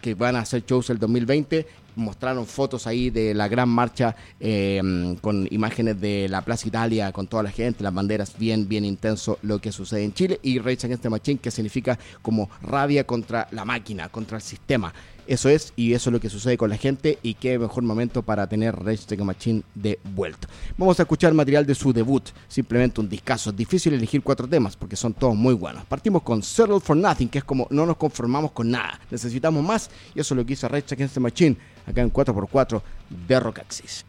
que van a hacer shows el 2020, mostraron fotos ahí de la gran marcha eh, con imágenes de la Plaza Italia, con toda la gente, las banderas, bien, bien intenso lo que sucede en Chile. Y Rage Against the Machine, que significa como rabia contra la máquina, contra el sistema. Eso es, y eso es lo que sucede con la gente, y qué mejor momento para tener Rage Machine de vuelta. Vamos a escuchar material de su debut, simplemente un discazo. Es difícil elegir cuatro temas porque son todos muy buenos. Partimos con Settle for Nothing, que es como no nos conformamos con nada, necesitamos más, y eso es lo que hizo Rage Machine acá en 4x4 de Rockaxis.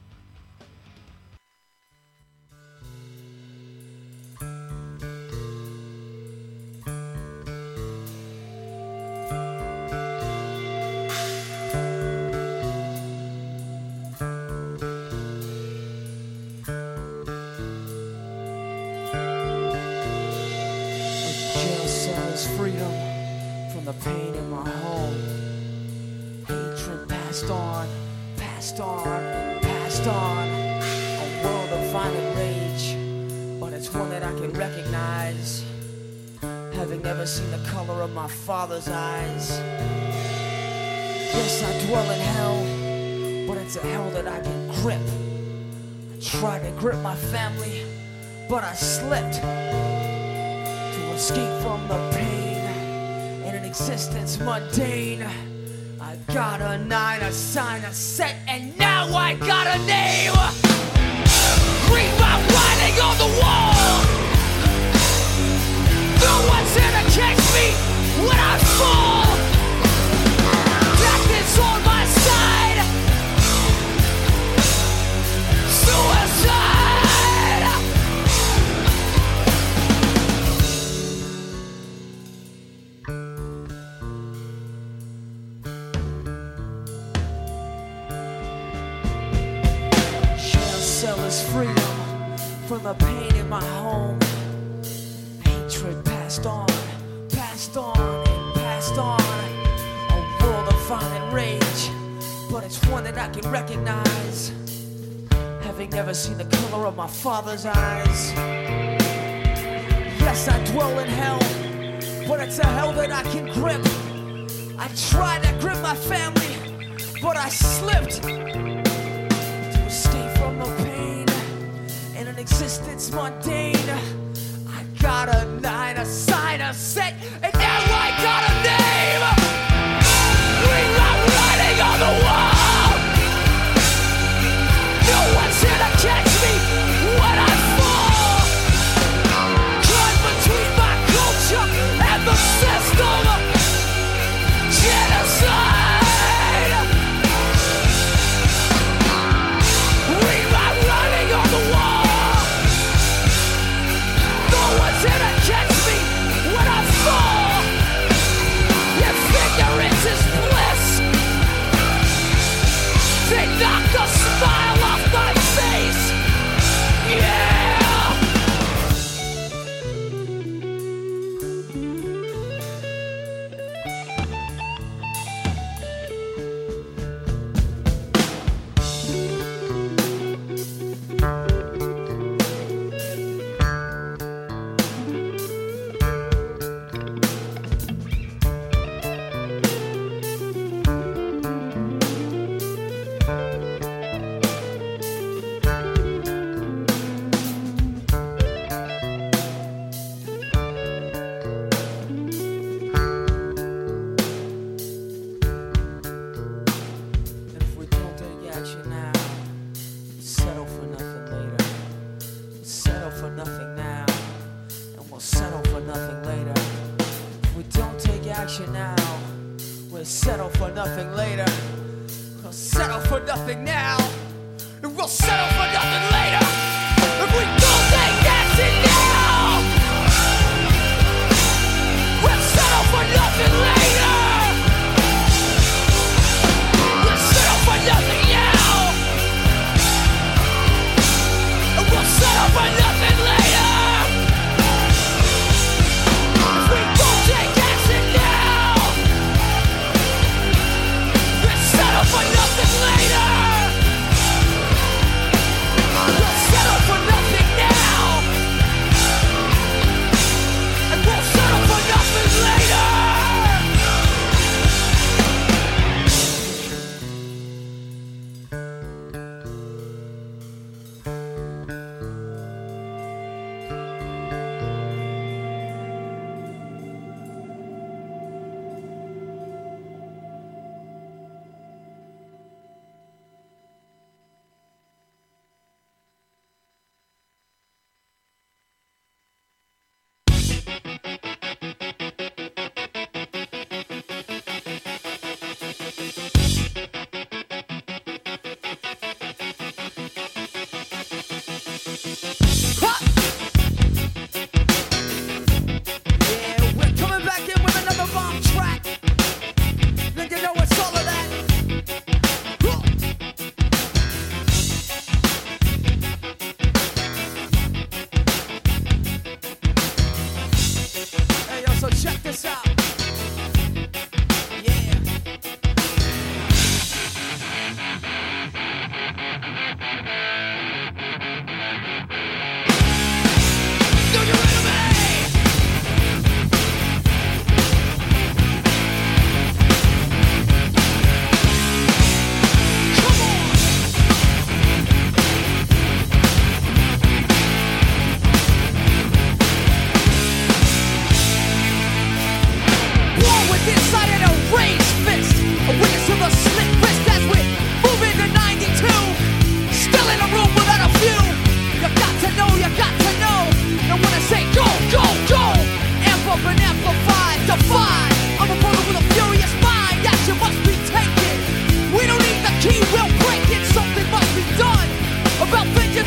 Grip my family, but I slipped to escape from the pain in an existence mundane. I got a nine, a sign, a set, and now I got a name. Read my writing on the wall. No one's here to catch me when I fall. Father's eyes. Yes, I dwell in hell, but it's a hell that I can grip. I tried to grip my family, but I slipped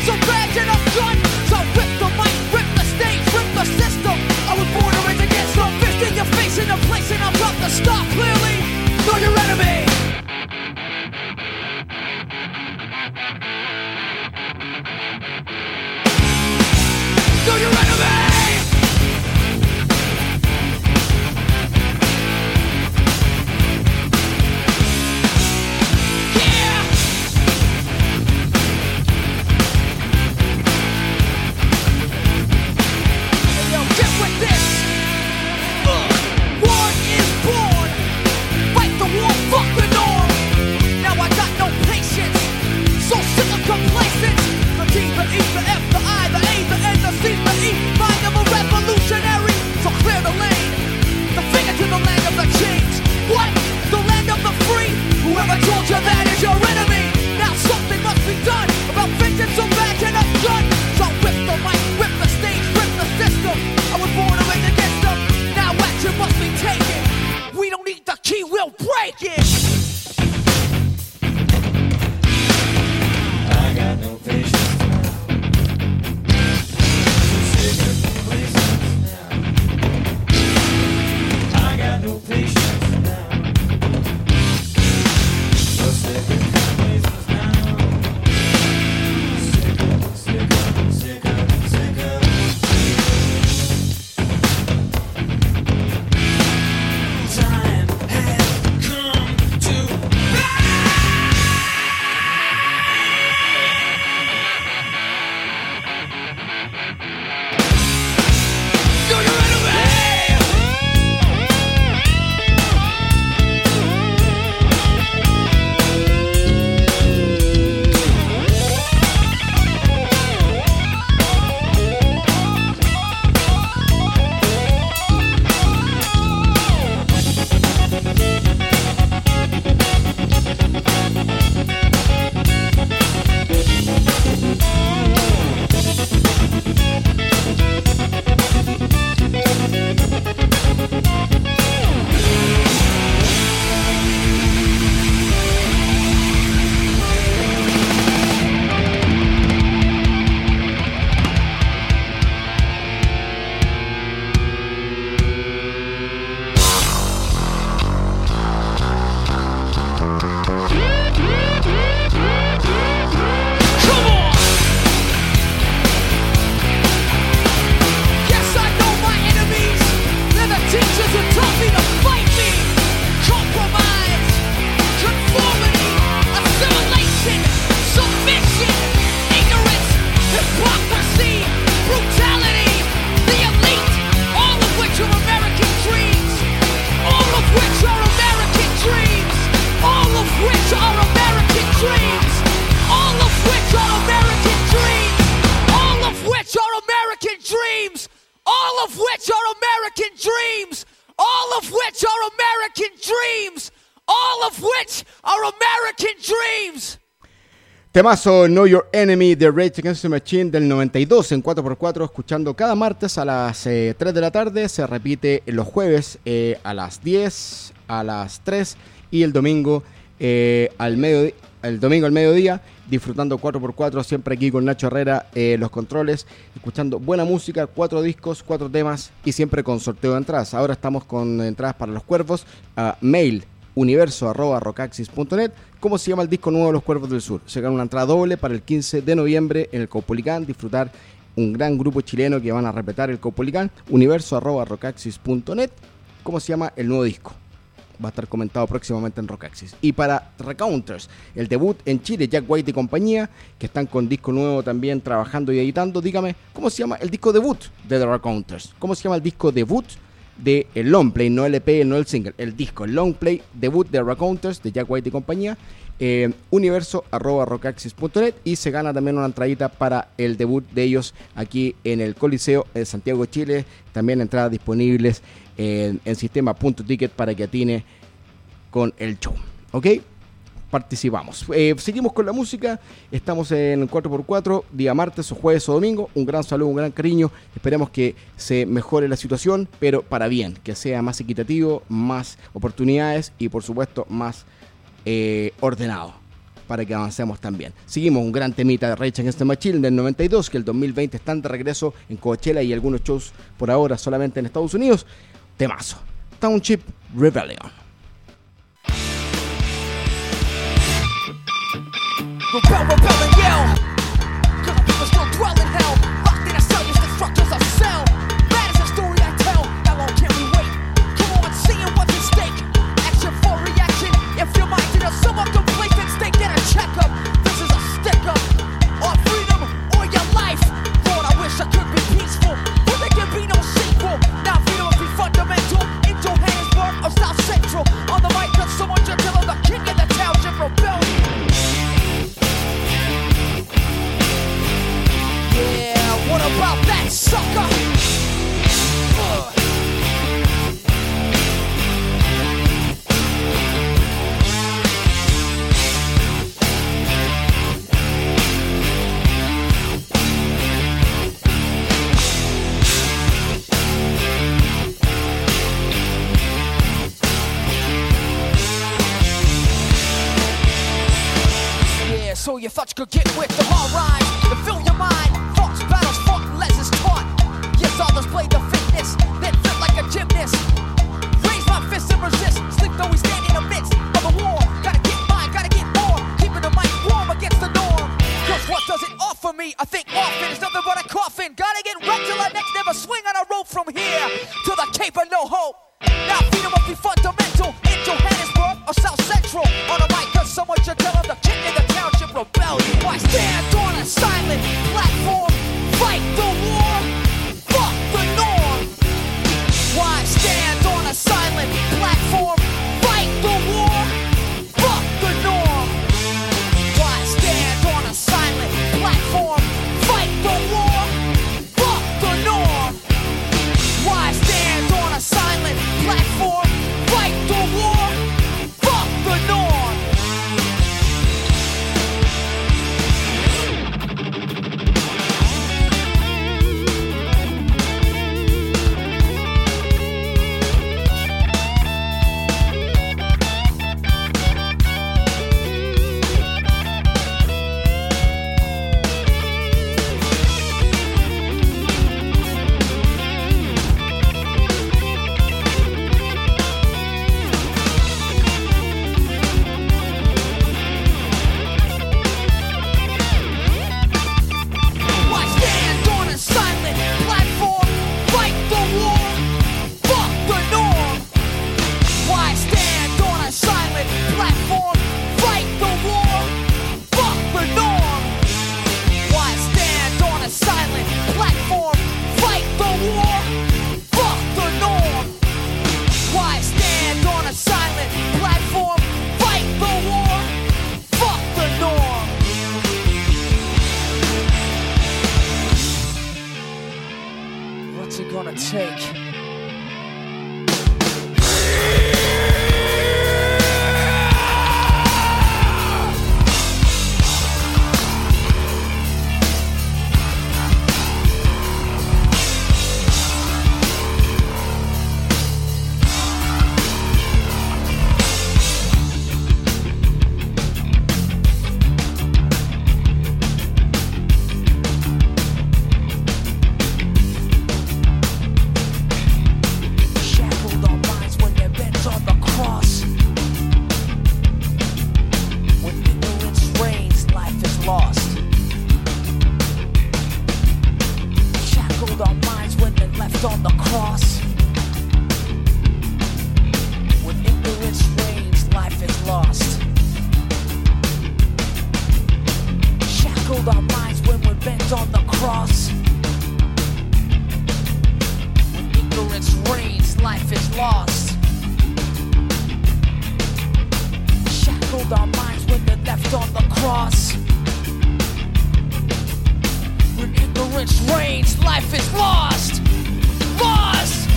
so bad. All of which are American dreams. Temazo Know Your Enemy de Rage Against the Machine del 92 en 4x4, escuchando cada martes a las eh, 3 de la tarde. Se repite los jueves eh, a las 10, a las 3 y el domingo eh, al medio, el domingo al mediodía, disfrutando 4x4, siempre aquí con Nacho Herrera, eh, los controles, escuchando buena música, cuatro discos, cuatro temas y siempre con sorteo de entradas. Ahora estamos con entradas para los cuervos, a mail universo arroba rocaxis.net. ¿Cómo se llama el disco nuevo de los Cuervos del Sur? Se gana una entrada doble para el 15 de noviembre en el Caupolicán, disfrutar un gran grupo chileno que van a respetar el Caupolicán, universo arroba rocaxis.net. ¿Cómo se llama el nuevo disco? Va a estar comentado próximamente en Rockaxis. Y para Recounters, el debut en Chile, Jack White y compañía, que están con disco nuevo también trabajando y editando. Dígame, ¿cómo se llama el disco debut de The Recounters? ¿Cómo se llama el disco debut de el long play, no LP, no el single, el disco, el long play debut de Recounters de Jack White y compañía, eh, universo arroba rockaxis.net y se gana también una entradita para el debut de ellos aquí en el Coliseo de Santiago, Chile. También entradas disponibles en, en sistema punto ticket para que atine con el show. ¿Ok? Participamos. Eh, seguimos con la música. Estamos en 4x4, día martes o jueves o domingo. Un gran saludo, un gran cariño. Esperemos que se mejore la situación, pero para bien, que sea más equitativo, más oportunidades y por supuesto más eh, ordenado para que avancemos también. Seguimos un gran temita de Rage Against the Machine del 92, que el 2020 están de regreso en Coachella y algunos shows por ahora solamente en Estados Unidos. Temazo. Township Rebellion. Rebel, rebel, and yell. About that sucker? So you thought you could get with the hard rhymes to fill your mind. Play the brains, life is lost. Lost!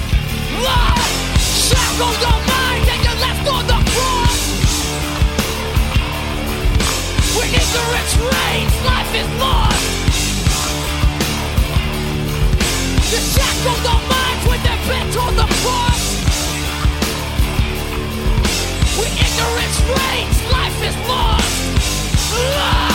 Lost! Shackles your mind and you're left on the cross. We need reigns, life is lost. You shackles your minds when they're bent on the cross. We ignorance reigns, life is lost. Lost!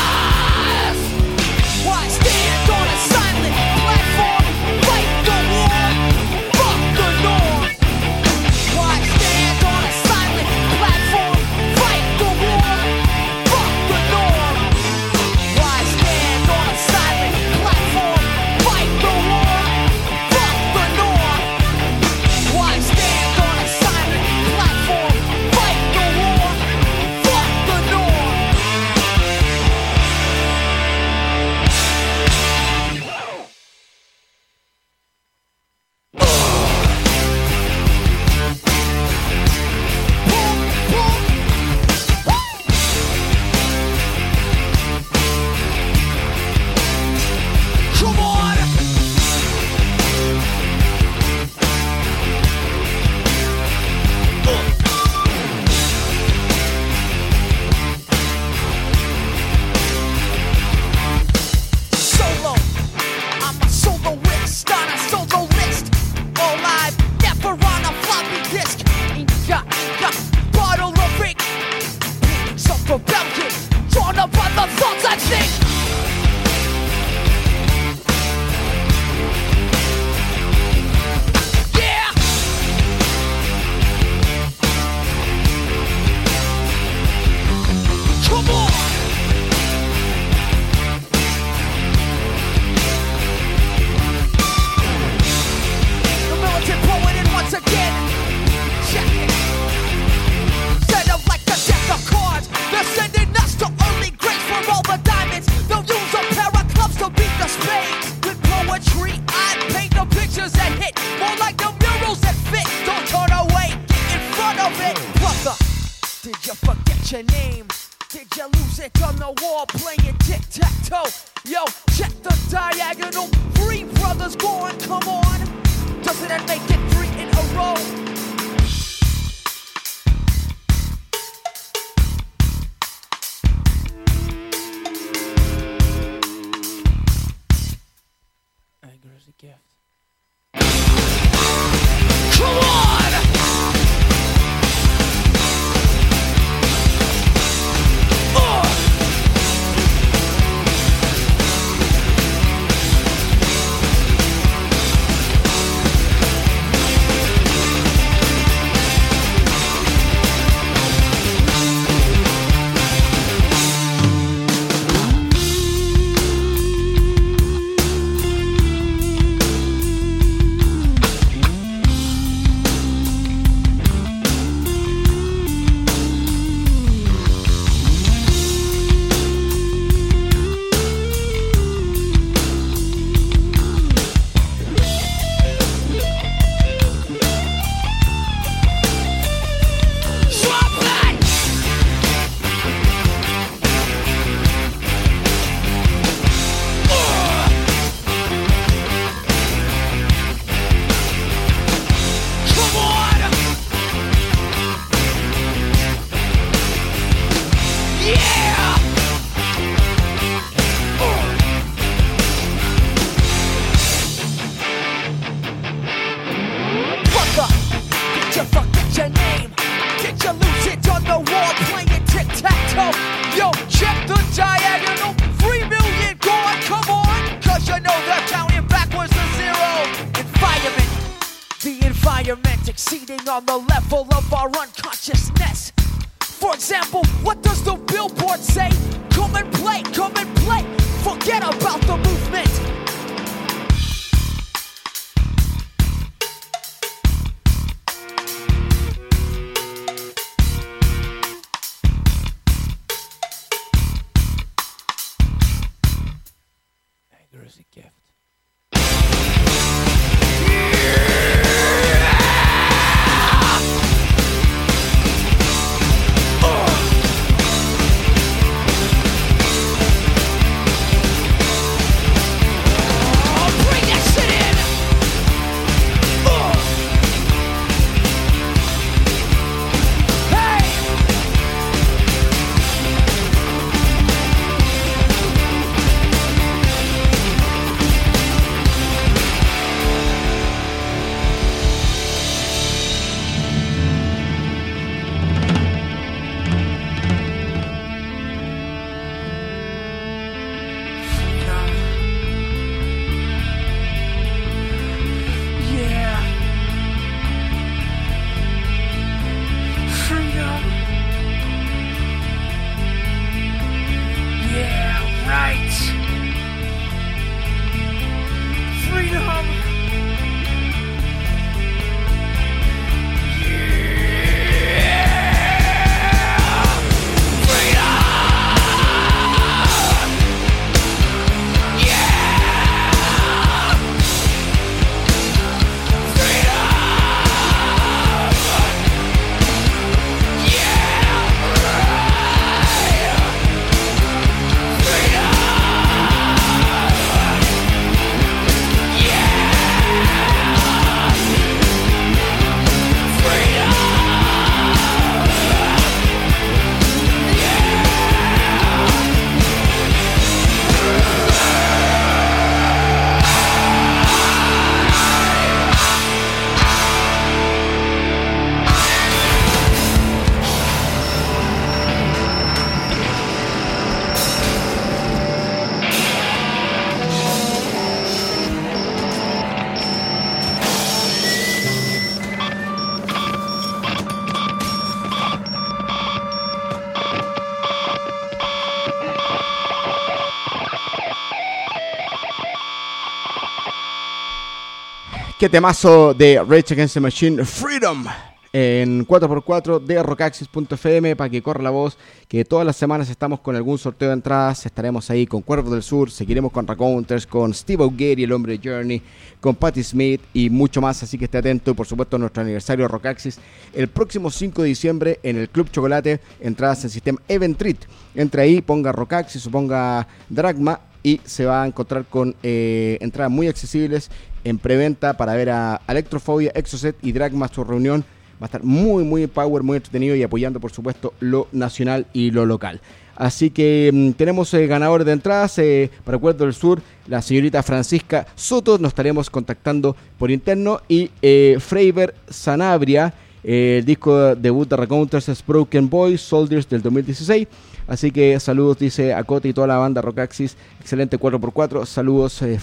Qué temazo de Rage Against the Machine Freedom en 4x4 de rockaxis.fm para que corra la voz que todas las semanas estamos con algún sorteo de entradas, estaremos ahí con Cuervos del Sur, seguiremos con Racounters, con Steve O'Gary, el hombre de Journey, con Patti Smith y mucho más, así que esté atento y por supuesto nuestro aniversario de Rockaxis el próximo 5 de diciembre en el Club Chocolate, entradas en sistema Eventrit, entre ahí, ponga Rockaxis o ponga Dragma y se va a encontrar con eh, entradas muy accesibles en preventa para ver a Electrofobia, Exocet y Dragma su reunión. Va a estar muy, muy power, muy entretenido y apoyando, por supuesto, lo nacional y lo local. Así que mm, tenemos eh, ganadores de entradas eh, para Cuerdo del Sur, la señorita Francisca Soto. Nos estaremos contactando por interno. Y eh, Freiber Sanabria, eh, el disco debut de Recounters es Broken Boys Soldiers del 2016. Así que saludos, dice Acote y toda la banda Rockaxis. Excelente 4x4. Saludos, eh.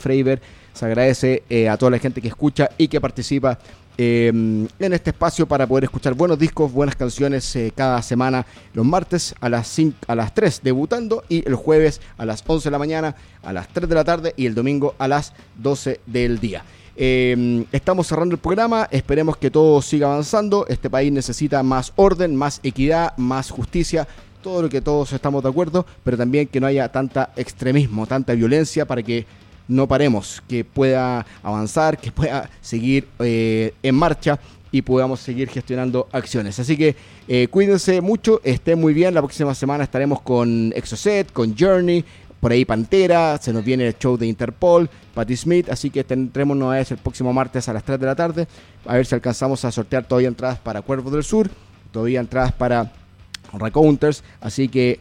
Se agradece eh, a toda la gente que escucha y que participa eh, en este espacio para poder escuchar buenos discos, buenas canciones eh, cada semana. Los martes a las, 5, a las 3 debutando y el jueves a las 11 de la mañana, a las 3 de la tarde y el domingo a las 12 del día. Eh, estamos cerrando el programa, esperemos que todo siga avanzando. Este país necesita más orden, más equidad, más justicia, todo lo que todos estamos de acuerdo, pero también que no haya tanta extremismo, tanta violencia para que no paremos, que pueda avanzar, que pueda seguir eh, en marcha y podamos seguir gestionando acciones. Así que eh, cuídense mucho, estén muy bien. La próxima semana estaremos con Exocet, con Journey, por ahí Pantera, se nos viene el show de Interpol, Patti Smith, así que tendremos novedades el próximo martes a las 3 de la tarde. A ver si alcanzamos a sortear todavía entradas para Cuervos del Sur, todavía entradas para Recounters, así que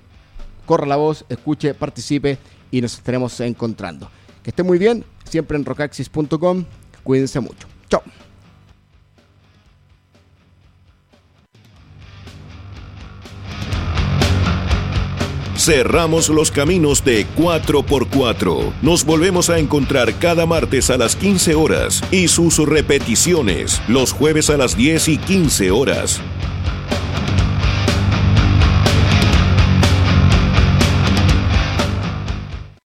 corra la voz, escuche, participe y nos estaremos encontrando. Que esté muy bien, siempre en rocaxis.com. Cuídense mucho. Chao. cerramos los caminos de 4x4. Nos volvemos a encontrar cada martes a las 15 horas y sus repeticiones los jueves a las 10 y 15 horas.